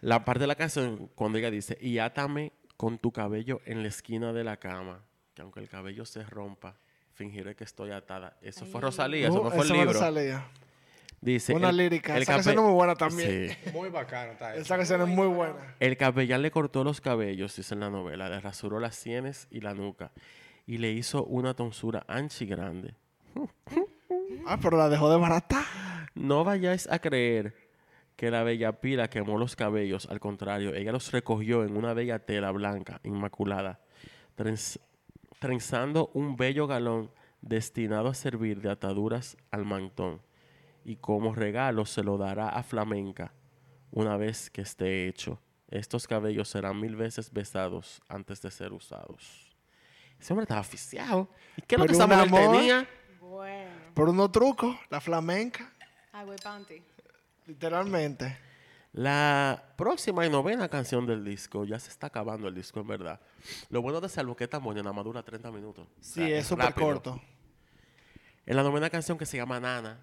la parte de la canción, cuando ella dice, y átame con tu cabello en la esquina de la cama, que aunque el cabello se rompa, fingiré que estoy atada. Eso fue. Rosalía, eso Uh, no fue el libro. salía. Dice, Una el- lírica. el Esa canción es muy buena también. Sí. Muy bacano está Esa canción es muy buena. El capellán le cortó los cabellos, dice en la novela, le rasuró las sienes y la nuca y le hizo una tonsura ancha y grande. Ah, pero la dejó de barata. No vayáis a creer que la bella pila quemó los cabellos, al contrario, ella los recogió en una bella tela blanca, inmaculada, trenz- trenzando un bello galón destinado a servir de ataduras al mantón, y como regalo se lo dará a Flamenca una vez que esté hecho. Estos cabellos serán mil veces besados antes de ser usados. Ese hombre estaba aficiado. ¿Y qué es lo que esa mujer amor. tenía? Bueno. Por unos trucos, la flamenca, Agua y panty. Literalmente. La próxima y novena canción del disco, ya se está acabando el disco en verdad. Lo bueno de Salvo que esta nada más dura 30 minutos. O Sí, sea, es súper corto. En la novena canción que se llama Nana,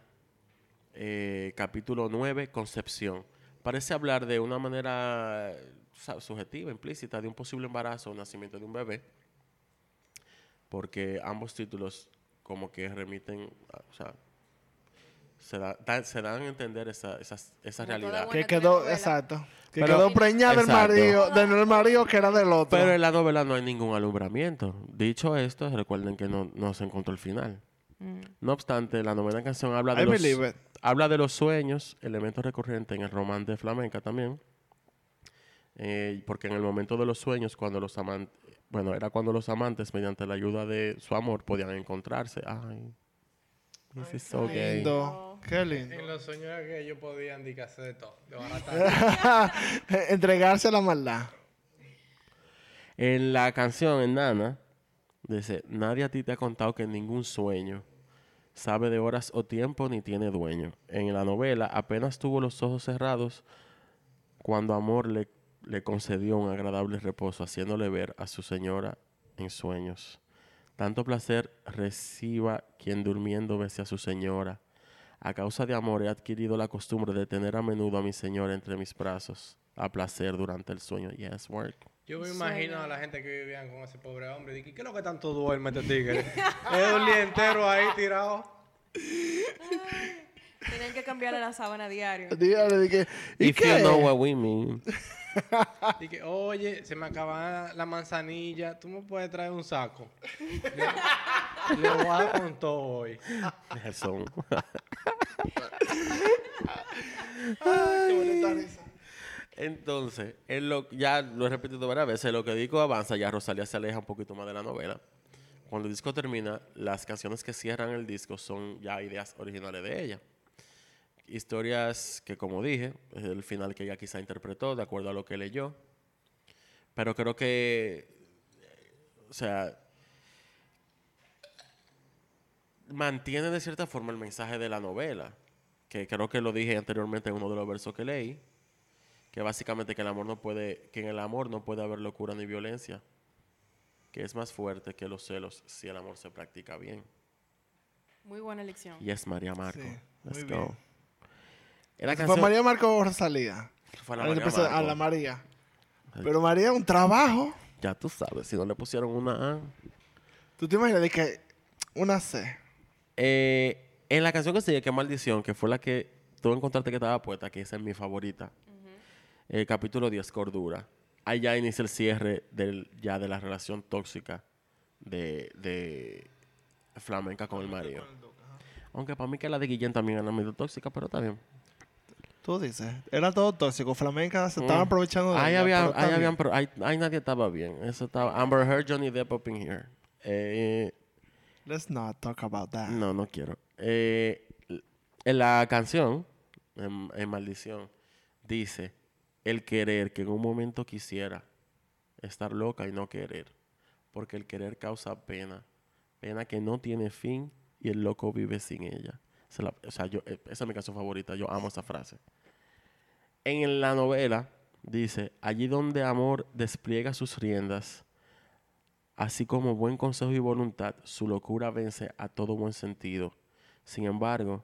eh, capítulo 9, Concepción. Parece hablar de una manera eh, subjetiva, implícita, de un posible embarazo o nacimiento de un bebé. Porque ambos títulos como que remiten, a- o sea, se, da- da- se dan a entender esa, esas- esa toda realidad. Que quedó, exacto. Que Pero- quedó preñada del marido, del marido que era del otro. Pero en la novela no hay ningún alumbramiento. Dicho esto, recuerden que no, no se encontró el final. Mm. No obstante, la novena canción habla de, I los, habla de los sueños, elemento recurrente en el román de flamenca también. Eh, porque en el momento de los sueños, cuando los amantes, bueno, era cuando los amantes, mediante la ayuda de su amor, podían encontrarse. Ay, this is so gay. Lindo. Qué lindo. En los sueños que ellos podían hacer de todo. De. Entregarse a la maldad. En la canción, en Nana, dice, nadie a ti te ha contado que ningún sueño sabe de horas o tiempo ni tiene dueño. En la novela, apenas tuvo los ojos cerrados cuando Amor le, le concedió un agradable reposo, haciéndole ver a su señora en sueños. Tanto placer reciba quien durmiendo bese a su señora. A causa de amor he adquirido la costumbre de tener a menudo a mi señora entre mis brazos, a placer durante el sueño. Yes, work. Yo me imagino a la gente que vivían con ese pobre hombre. Dije, ¿qué es lo que tanto duerme este tigre? es un día entero ahí tirado. Tienen que cambiarle la sábana a diario. Dígale, de que, ¿y If qué? you know what we mean. Dije, oye, se me acaba la manzanilla. ¿Tú me puedes traer un saco? Le, voy a dar con todo hoy. Eso. Qué bonita risa. Entonces, en lo, ya lo he repetido varias veces, lo que digo avanza, ya Rosalía se aleja un poquito más de la novela. Cuando el disco termina, las canciones que cierran el disco son ya ideas originales de ella. Historias que, como dije, es el final que ella quizá interpretó de acuerdo a lo que leyó. Pero creo que, o sea, mantiene de cierta forma el mensaje de la novela, que creo que lo dije anteriormente en uno de los versos que leí, que básicamente que el amor no puede, que en el amor no puede haber locura ni violencia, que es más fuerte que los celos si el amor se practica bien. Muy buena elección. Y es María Marco. Sí, Let's go. bien. Era Fue María Marco o Rosalía. fue la María empezó a Marco. la María. Pero María es un trabajo. Ya tú sabes, si no le pusieron una A. ¿Tú te imaginas de que una C? Eh, en la canción que sigue, que Maldición, que fue la que tú encontraste que estaba puesta, que esa es mi favorita. El capítulo 10, Cordura. Ahí ya inicia el cierre del, ya de la relación tóxica de, de Flamenca con el marido. Aunque para mí que la de Guillén también era medio tóxica, pero está bien. Tú dices. Era todo tóxico. Flamenca se estaban Mm. aprovechando de Ahí, ella, había, ahí, habían ahí- ahí nadie estaba bien. Eso estaba Amber Heard, Johnny Depp up in here. Eh, Let's not talk about that. No, no quiero. Eh, en la canción, en, Maldición, dice, el querer que en un momento quisiera estar loca y no querer, porque el querer causa pena, pena que no tiene fin y el loco vive sin ella. Es la- o sea, yo, eh, esa es mi canción favorita, yo amo esa frase. En la novela dice, allí donde amor despliega sus riendas, Así como buen consejo y voluntad, su locura vence a todo buen sentido. Sin embargo,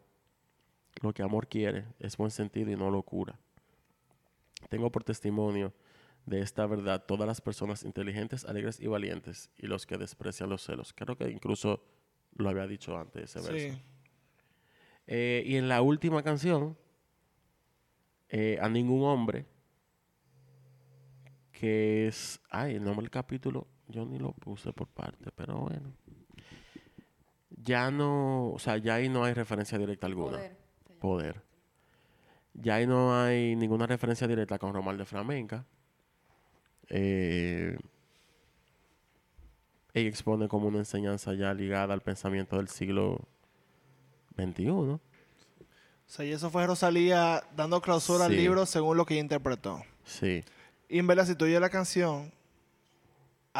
lo que amor quiere es buen sentido y no locura. Tengo por testimonio de esta verdad todas las personas inteligentes, alegres y valientes y los que desprecian los celos. Creo que incluso lo había dicho antes ese verso. Eh, y en la última canción, eh, a ningún hombre, que es, ay, el nombre del capítulo, yo ni lo puse por parte, pero bueno. Ya no, o sea, ya ahí no hay referencia directa alguna. Poder. Poder. Ya ahí no hay ninguna referencia directa con Román de Flamenca. Eh, ella expone como una enseñanza ya ligada al pensamiento del siglo XXI. O sea, y eso fue Rosalía dando clausura al libro según lo que ella interpretó. Sí. Y en verdad, si tú oyes la canción,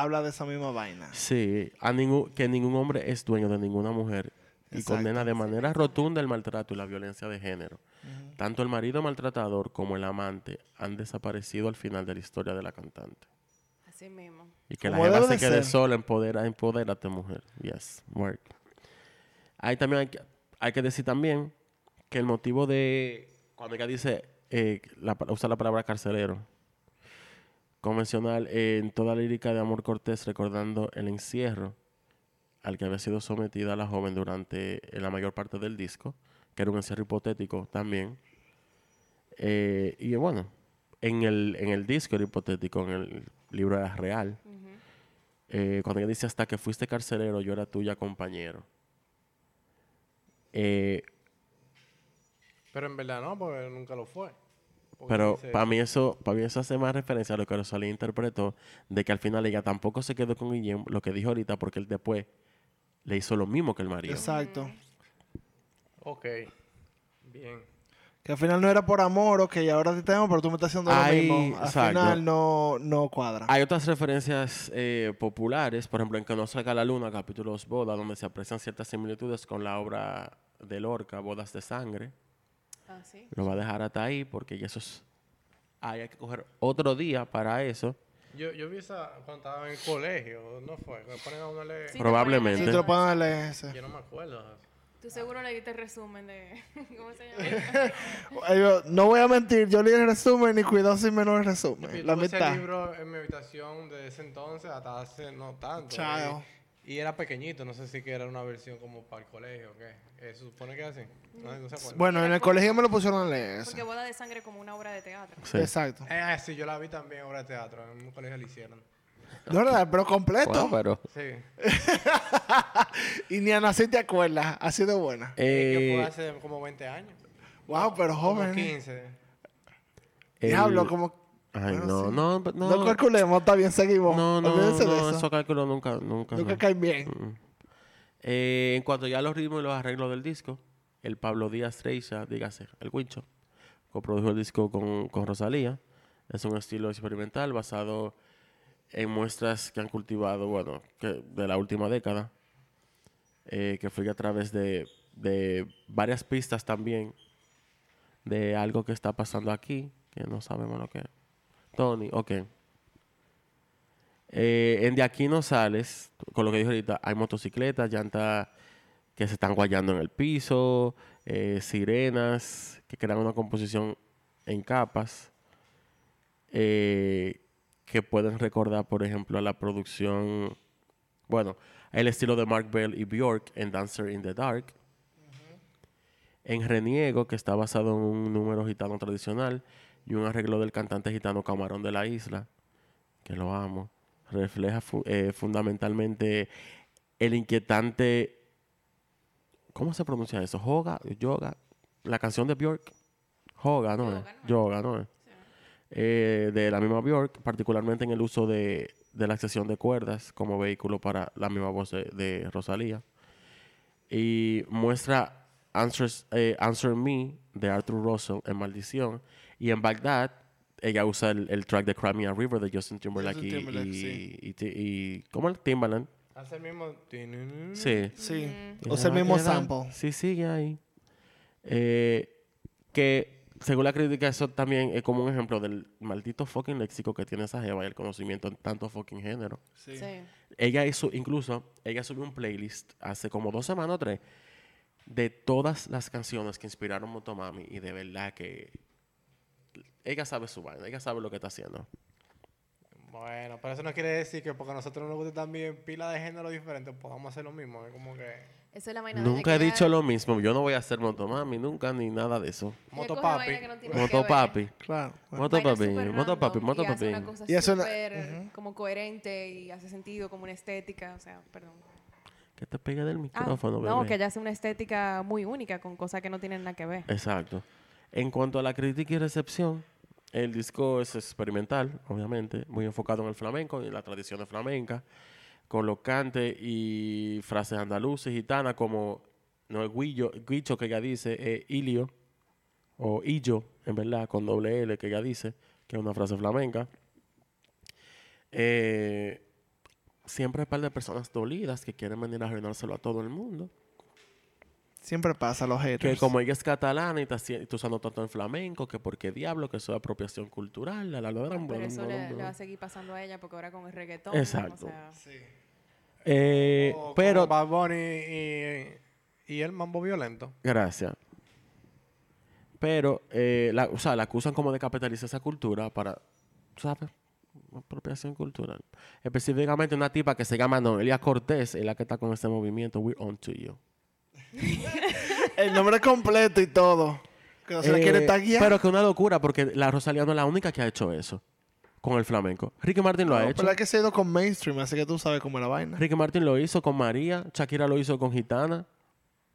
habla de esa misma vaina. Sí, a ningún, que ningún hombre es dueño de ninguna mujer y Exacto. condena de manera rotunda el maltrato y la violencia de género. Tanto el marido maltratador como el amante han desaparecido al final de la historia de la cantante. Así mismo. Y que la jeva se de quede ser. sola, empodera, empodérate, mujer. Yes, work. Ahí también hay que, hay que decir también que el motivo de, cuando ella dice, eh, la, usa la palabra carcelero, convencional en toda lírica de Amor Cortés, recordando el encierro al que había sido sometida la joven durante eh, la mayor parte del disco, que era un encierro hipotético también. Eh, y bueno, en el, en el disco era hipotético, en el libro era real. Eh, cuando ella dice hasta que fuiste carcelero, yo era tuya compañero. Eh, Pero en verdad no, porque nunca lo fue. Pero para mí eso para mí eso hace más referencia a lo que Rosalía interpretó de que al final ella tampoco se quedó con Guillem, lo que dijo ahorita, porque él después le hizo lo mismo que el marido. Exacto. Ok. Bien. Que al final no era por amor, ok, ahora te tengo, pero tú me estás haciendo lo mismo. Al exacto. final no, no cuadra. Hay otras referencias eh, populares, por ejemplo, en Que no salga la luna, capítulo 2, Boda, donde se aprecian ciertas similitudes con la obra de Lorca, Bodas de Sangre. Ah, sí. Lo va a dejar hasta ahí porque ya eso es... Hay que coger otro día para eso. Yo, yo vi esa cuando estaba en el colegio, ¿no fue? Que ponen a uno a leer. Sí, Probablemente. Si te lo ponen a leer ese. Yo no me acuerdo. Tú seguro leíste el resumen de... ¿Cómo se llama? Yo- no voy a mentir, yo leí el resumen y cuidado sin menos el Yo resumen. La tuve ese mitad. libro en mi habitación de ese entonces hasta hace no tanto. Chao. Y era pequeñito, no sé si que era una versión como para el colegio o qué. Eh, ¿Se supone que es así? No, no se acuerda. Bueno, en el colegio me lo pusieron a leer Porque ese. Boda de Sangre como una obra de teatro. Sí. Exacto. Eh, ah, sí, yo la vi también obra de teatro. En un colegio la hicieron. No, no, pero completo. Bueno, pero... Sí. Y ni a nacer te acuerdas. Ha sido buena. Eh, que fue Eh, hace como 20 años. Wow, pero Como joven. 15. el- Diablo, como. Ay, Bueno, no, sí. no, no, No, calculemos, está bien, seguimos. No, no, Olvídense de no, eso. esos cálculos nunca, nunca. Nunca no. caen bien. Mm. Eh, en cuanto ya a los ritmos y los arreglos del disco, el Pablo Díaz Treisa, dígase, el Wincho, coprodujo el disco con, con Rosalía. Es un estilo experimental basado en muestras que han cultivado, bueno, que de la última década, eh, que fluye a través de, de varias pistas también de algo que está pasando aquí, que no sabemos lo que es. Tony, ok. Eh, en De Aquí No Sales, con lo que dije ahorita, hay motocicletas, llantas que se están guayando en el piso, eh, sirenas que crean una composición en capas eh, que pueden recordar, por ejemplo, a la producción, bueno, el estilo de Mark Bell y Bjork en Dancer in the Dark. En Reniego, que está basado en un número gitano tradicional y un arreglo del cantante gitano Camarón de la Isla, que lo amo, refleja fu- eh, fundamentalmente el inquietante, ¿cómo se pronuncia eso? Yoga, yoga, la canción de Bjork, Yoga, ¿no? Yoga, ¿no. Eh, de la misma Bjork, particularmente en el uso de, de la sección de cuerdas como vehículo para la misma voz de, de Rosalía. Y muestra Answers, eh, Answer Me de Arthur Russell en Maldición. Y en Baghdad, ella usa el, el track de Cry Me a River de Justin Timberlake, Justin y- Timberlake, y, sí. y, y- ¿Cómo el Timbaland? Hace el mismo. Sí. Sí. Mm. O sea, el mismo sample. Sí, sigue ahí. Eh, que según la crítica, eso también es como un ejemplo del maldito fucking léxico que tiene esa jeva y el conocimiento en tanto fucking género. Sí. Ella hizo, incluso, ella subió un playlist hace como dos semanas o tres de todas las canciones que inspiraron Motomami y de verdad que ella sabe su vaina, ella sabe lo que está haciendo. Bueno, pero eso no quiere decir que porque a nosotros nos guste también pila de género diferente, podamos hacer lo mismo. Es como que. Esa es la vaina. de Nunca he dicho lo mismo, yo no voy a hacer Motomami, nunca, ni nada de eso. ella Moto coge papi. vaina que no. Motopapi. Claro. bueno. Motopapi, motopapi, motopapi. Y hace una cosa Y eso no- súper como coherente y hace sentido, como una estética. O sea, perdón. Que te pegue del Ah, micrófono, no, bebé. que ella hace una estética muy única con cosas que no tienen nada que ver. Exacto. En cuanto a la crítica y recepción, el disco es experimental, obviamente, muy enfocado en el flamenco y en la tradición flamenca, con los y frases andaluces, gitanas, como no es guillo, guicho que ella dice, es ilio, o illo, en verdad, con doble L que ella dice, que es una frase flamenca. Eh, siempre hay un par de personas dolidas que quieren venir a arruinárselo a todo el mundo. Siempre pasa los Que haters. como ella es catalana y está, está usando tanto el flamenco, que por qué diablo, que eso es apropiación cultural, la, la, la, la, Pero bla, eso le, va a seguir pasando a ella porque ahora con el reggaetón. Exacto. O sea, Eh, o pero, Bad Bunny y, y el mambo violento. gracias. Pero, eh, la, o sea, la acusan como de capitalizar esa cultura para, ¿sabes? Apropiación cultural. Específicamente una tipa que se llama Noelia Cortés, es la que está con este movimiento, We're On To You. El nombre completo y todo. Que no se le Eh, quiere taguear. Pero que una locura, porque la Rosalía no es la única que ha hecho eso con el flamenco. Ricky Martin lo ha hecho. pero es que se ha ido con mainstream, así que tú sabes cómo es la vaina. Ricky Martin lo hizo con María, Shakira lo hizo con Gitana.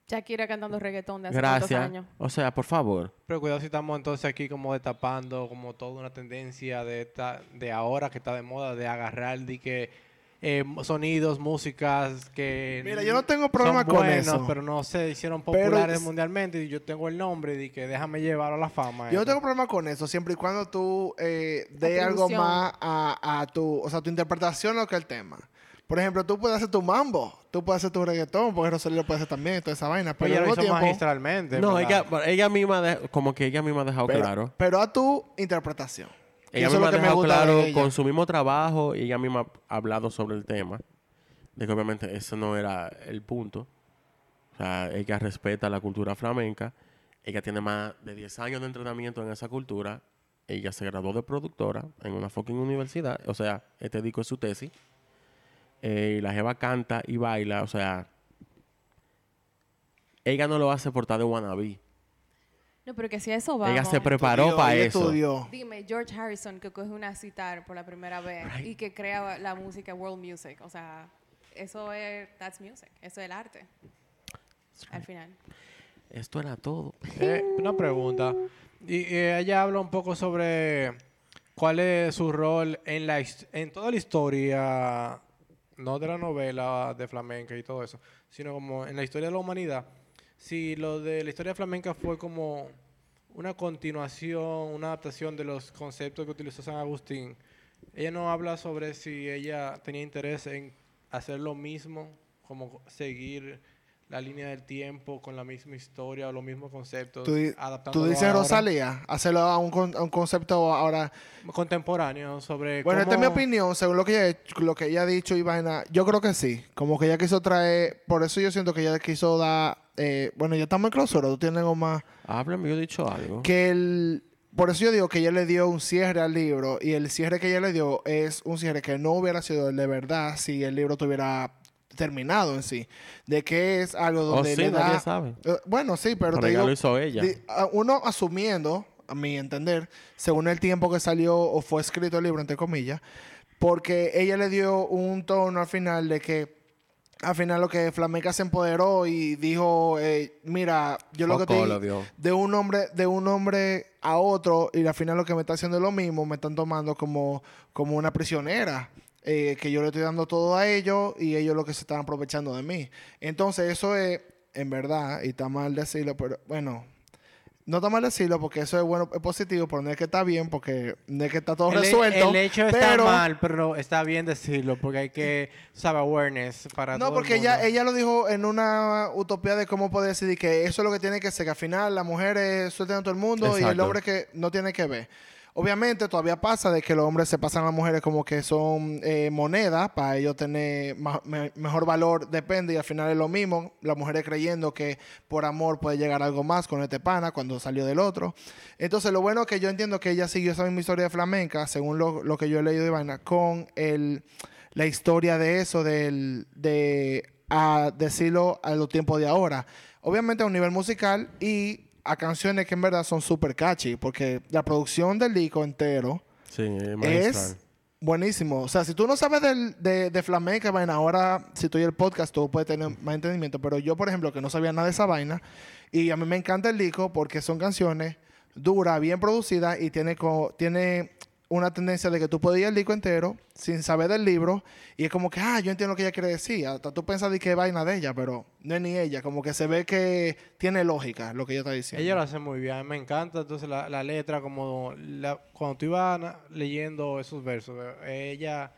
Shakira cantando reggaetón de hace Gracias. años. O sea, por favor. Pero cuidado si estamos entonces aquí como destapando como toda una tendencia de esta, de ahora que está de moda de agarrar de que eh, sonidos, músicas que Mira, yo no tengo problema son con buenos, eso. pero no se hicieron populares es- mundialmente y yo tengo el nombre de que déjame llevar a la fama. Yo no eso. tengo problema con eso, siempre y cuando tú eh, dé algo más a, a tu, o sea, tu interpretación lo que es el tema. Por ejemplo, tú puedes hacer tu mambo, tú puedes hacer tu reggaetón, porque Rosalía lo puede hacer también, toda esa vaina. Pero ella lo hizo tiempo, magistralmente. No, ¿verdad? ella, ella misma, de- como que ella misma ha dejado pero, claro. pero a tu interpretación. Ella misma ha dejado de claro ella. con su mismo trabajo y ella misma ha hablado sobre el tema. De que obviamente eso no era el punto. O sea, ella respeta la cultura flamenca. Ella tiene más de 10 años de entrenamiento en esa cultura. Ella se graduó de productora en una fucking universidad. O sea, este disco es su tesis. Eh, y la jeva canta y baila. O sea, ella no lo hace por estar de wannabe. No, pero que si a eso vamos. Ella se preparó Estudió, para eso. estudió. Dime, George Harrison que coge una citar por la primera vez y que crea la música world music. O sea, eso es, that's music. Eso es el arte. Al final. Esto era todo. Eh, una pregunta. Y eh, ella habla un poco sobre cuál es su rol en la en toda la historia, no de la novela de flamenca y todo eso, sino como en la historia de la humanidad. Si lo de la historia flamenca fue como una continuación, una adaptación de los conceptos que utilizó San Agustín, ella no habla sobre si ella tenía interés en hacer lo mismo, como seguir la línea del tiempo con la misma historia o los mismos conceptos. Tú, tú dices ahora. Rosalía, hacerlo a un, con- a un concepto ahora. Contemporáneo sobre Bueno, esta es mi opinión, según lo que ella, lo que ella ha dicho y vaina. Yo creo que sí. Como que ella quiso traer. Por eso yo siento que ella quiso dar. Eh, bueno, ya estamos en clausura, tú tienes algo más. Háblame, yo he dicho algo. Que el. Por eso yo digo que ella le dio un cierre al libro. Y el cierre que ella le dio es un cierre que no hubiera sido el de verdad si el libro tuviera terminado en sí. De que es algo Oh, donde sí, le da. sabe. Eh, bueno, sí, pero, te digo, lo hizo ella. di- a- uno asumiendo, a mi entender, según el tiempo que salió o fue escrito el libro, entre comillas, porque ella le dio un tono al final de que al final lo que Flamenca se empoderó y dijo, eh, mira, yo lo que te de un hombre de un hombre a otro y al final lo que me está haciendo es lo mismo, me están tomando como, como una prisionera. eh, que yo le estoy dando todo a ellos y ellos lo que se están aprovechando de mí. Entonces, eso es, en verdad, y está mal decirlo, pero bueno, no está mal decirlo porque eso es bueno, es positivo, pero no es que está bien porque no es que está todo el, resuelto. el hecho está pero, mal, pero está bien decirlo porque hay que saber awareness para No, todo porque ella, mundo. ella lo dijo en una utopía de cómo poder decidir que eso es lo que tiene que ser, que al final la mujer es suelta a todo el mundo y el hombre que no tiene que ver. Obviamente todavía pasa de que los hombres se pasan a las mujeres como que son eh, monedas para ellos tener mejor valor, depende y al final es lo mismo. Las mujeres creyendo que por amor puede llegar algo más con este pana cuando salió del otro. Entonces lo bueno es que yo entiendo que ella siguió esa misma historia de flamenca, según lo, que yo he leído de vaina, con el, la historia de eso, del, de a decirlo a los tiempos de ahora. Obviamente a un nivel musical y a canciones que en verdad son súper catchy, porque la producción del disco entero Sí, es buenísimo. O sea, si tú no sabes del- de, de flamenca, vaina, ahora si tú oyes el podcast, tú puedes tener más entendimiento. Pero yo, por ejemplo, que no sabía nada de esa vaina, y a mí me encanta el disco porque son canciones duras, bien producidas y tiene, co- tiene una tendencia de que tú puedes ir el disco entero sin saber del libro y es como que, ah, yo entiendo lo que ella quiere decir. Hasta tú piensas de que es vaina de ella, pero no es ni ella. Como que se ve que tiene lógica lo que ella está diciendo. Ella lo hace muy bien, me encanta. Entonces la, la letra, como la- cuando tú ibas leyendo esos versos, ella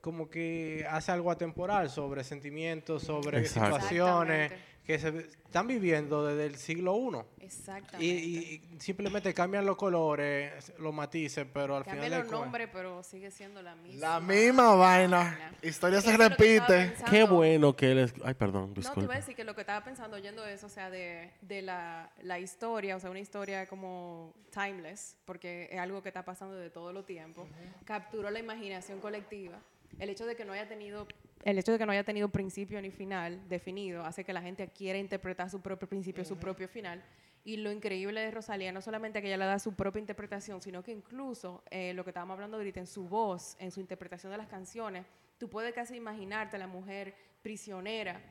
como que hace algo atemporal sobre sentimientos, sobre Exacto. situaciones Exactamente. Que se están viviendo desde el siglo I. Exactamente. Y, y- simplemente cambian los colores, los matices, pero al Cambia final los del cuen- nombres, pero sigue siendo la misma. La misma vaina. Historia se repite. Qué bueno que él es... Ay, perdón, No, te iba a disculpa. decir que lo que estaba pensando oyendo eso, o sea, de, de la, la historia, o sea, una historia como timeless, porque es algo que está pasando de todo los tiempos, capturó la imaginación colectiva. El hecho de que no haya tenido el hecho de que no haya tenido principio ni final definido hace que la gente quiera interpretar su propio principio, su propio final. Y lo increíble de Rosalía no solamente que ella le da su propia interpretación, sino que incluso eh, lo que estábamos hablando ahorita en su voz, en su interpretación de las canciones, tú puedes casi imaginarte a la mujer prisionera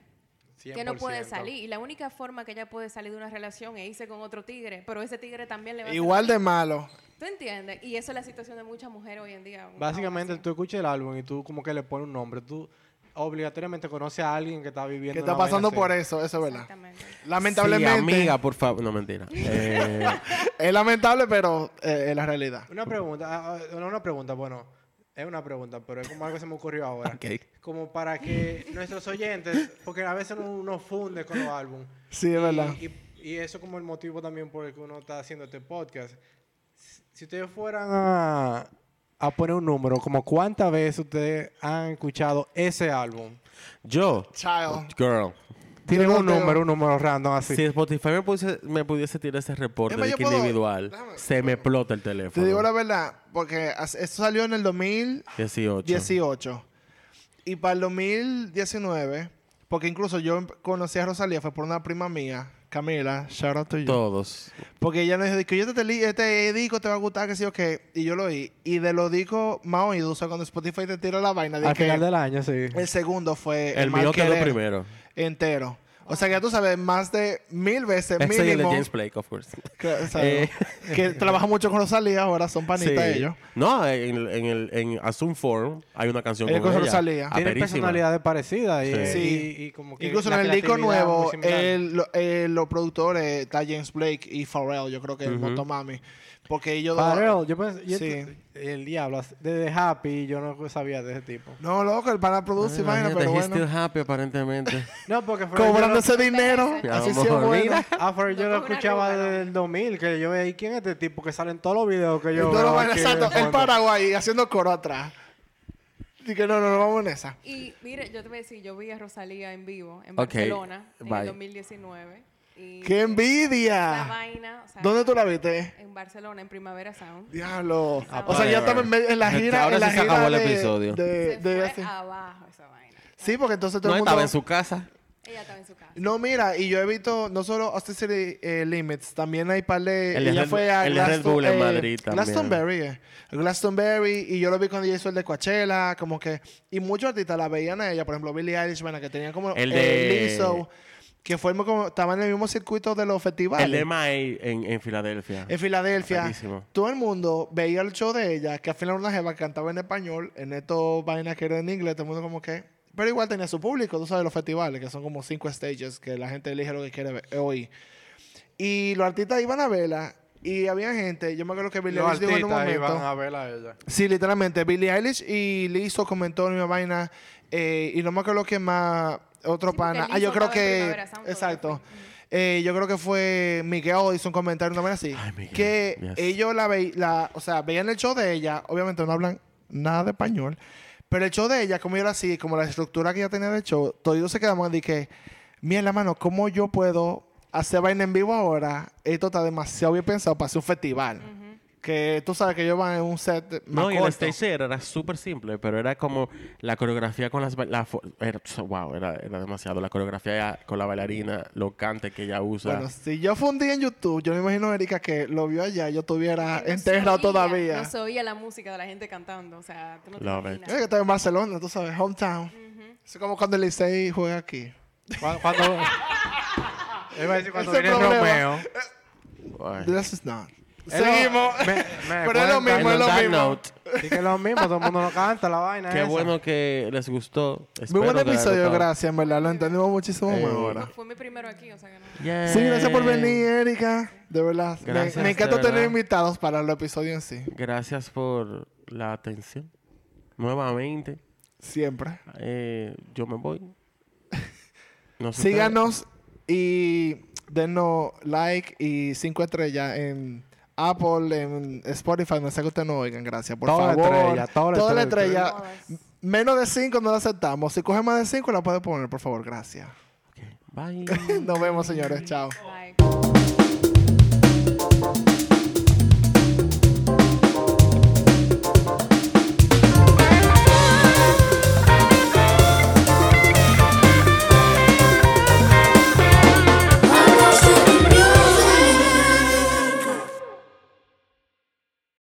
que no puede 100%. salir. Y la única forma que ella puede salir de una relación es irse con otro tigre, pero ese tigre también le va Igual de malo. ¿Tú entiendes? Y eso es la situación de muchas mujeres hoy en día. Básicamente tú escuchas el álbum y tú como que le pones un nombre. Tú obligatoriamente conoces a alguien que está viviendo Que está pasando por eso, eso es verdad. Exactamente. Lamentablemente. Sí, amiga, por favor. No, mentira. Eh, Es lamentable, pero eh, es la realidad. Una pregunta, ah, ah, una pregunta, bueno, es una pregunta, pero es como algo que se me ocurrió ahora. ok. Como para que nuestros oyentes, porque a veces uno, uno funde con los álbumes. Sí, es Y- verdad. Y, y eso como el motivo también por el que uno está haciendo este podcast. Si ustedes fueran a, a poner un número, como cuántas veces ustedes han escuchado ese álbum. Yo, Child. girl. Tienen un número, un número random así. Si Spotify me pudiese, me pudiese tirar ese reporte de yo que puedo- individual, déjame- se me explota el Te teléfono. digo la verdad, porque as- esto salió en el 2018. 18. Y para el 2019, porque incluso yo em- conocí a Rosalía, fue por una prima mía, Camila, shout out to you. Todos. Porque ella nos dijo que yo te, li- este disco te va a gustar, que sí o qué. Y yo lo oí. Y de los discos más oídos, o sea, cuando Spotify te tira la vaina, de Al que final del año, sí. el segundo fue El Mal mío quedó Querer primero. Entero. O sea, que ya tú sabes, más de mil veces Ese y el de mínimo. James Blake, of course. que, o sea, Eh. que trabaja mucho con Rosalía, ahora son panitas Sí. ellos. No, en, el- en el en Assume Forum hay una canción con con ella. Rosalía. Perísima. personalidades parecidas. Y, Sí. y- y como que Incluso en el disco nuevo, el- eh, los productores está James Blake y Pharrell, yo creo que el Ujú. Motomami. Porque ellos dos- yo pensé, ent- el diablo, desde Happy, yo no sabía de ese tipo. No, loco, el pana produce imagínate, pero he's bueno. still happy aparentemente. No, porque yo Cobrando ese dinero, así sí es bueno. mira. Ah, yo lo escuchaba desde el 2000, que yo veía, ¿y quién es este tipo? Que sale en todos los videos que yo Y veo aquí de el fondo. Paraguay haciendo coro atrás. Y que no, no, no vamos en esa. Y mire, yo te voy a decir, yo vi a Rosalía en vivo en Ok, Barcelona en bye. el 2019. Y ¡Qué envidia! vaina, o sea, ¿Dónde tú la viste? En Barcelona, en Primavera Sound. Diablo. Ah, o sea, ya estaba en, en la gira. ahora en la sí se gira acabó el de- episodio. de- Se de fue este- abajo esa vaina. Sí, porque entonces todo No el mundo. estaba en su casa. Ella estaba en su casa. No, mira, y yo he visto no solo Austin City eh, Limits, también hay par de. El de ella Red- fue a el de Red Bull en eh, Madrid también. Glastonbury, eh. Glastonbury, y yo lo vi cuando ella hizo el de Coachella, como que. Y muchos artistas la veían a ella, por ejemplo, Billie Eilish, bueno, que tenían como. El de- Lizzo, que fue como. Estaba en el mismo circuito de los festivales. El de May en, en Filadelfia. En Filadelfia, todo el mundo veía el show de ella, que al final una jeva cantaba en español, en estos vainas que era en inglés, todo el mundo como que... Pero igual tenía su público, tú sabes, los festivales, que son como cinco stages, que la gente elige lo que quiere ver- oír. Y los artistas iban a verla, y había gente, yo me acuerdo que Billie Eilish dijo en un momento... iban a verla a ella. Sí, literalmente. Billie Eilish y Lizzo comentó en una vaina. eh, y no me acuerdo que más. Otro Sí, pana. Ah, yo creo que. Exacto. Eh, yo creo que fue Miguel hizo un comentario una vez así. Ay, Miguel, que yes. ellos la veían. La, o sea, veían el show de ella. Obviamente no hablan nada de español. Pero el show de ella, como yo era así, como la estructura que ella tenía del show, todos se quedaban de que. Mierda, mano, ¿cómo yo puedo hacer vaina en vivo ahora? Esto está demasiado bien pensado para hacer un festival. Que tú sabes que ellos van en un set más No, y el corto. stage set era súper simple, pero era como la coreografía con las... La, era, wow, era, era demasiado. La coreografía con la bailarina, los cantes que ella usa. Bueno, si yo fundí en YouTube, yo me imagino, Erika, que lo vio allá, yo estuviera No enterrado todavía. No se oía la música de la gente cantando. O sea, tú no te Love imaginas. Yo que estoy en Barcelona, tú sabes, hometown. Es como cuando el Licey juega aquí. Cuando, cuando, iba a decir cuando Ese viene problema. Romeo. This is not. Es me- me Pero es lo mismo, es lo mismo. Sí que es lo mismo, todo el mundo lo canta, la vaina qué esa. bueno que les gustó. Muy Espero buen les haya episodio, gracias, en verdad. Lo entendimos muchísimo Eh, más ahora. Fue mi primero aquí, o sea que no. Yay. Sí, gracias por venir, Erika. De verdad. Me- Gracias, me, de encanta tener verdad. invitados para el episodio en sí. Gracias por la atención. Nuevamente, Siempre. eh, yo me voy. No sé Síganos y denos like y cinco estrellas en Apple, en Spotify, no sé que ustedes no oigan, gracias. Por Toda la favor. estrella, toda la estrella. Todas. Menos de cinco no la aceptamos. Si coge más de cinco la puede poner, por favor, gracias. Bye. Nos vemos, señores. Chao. Bye.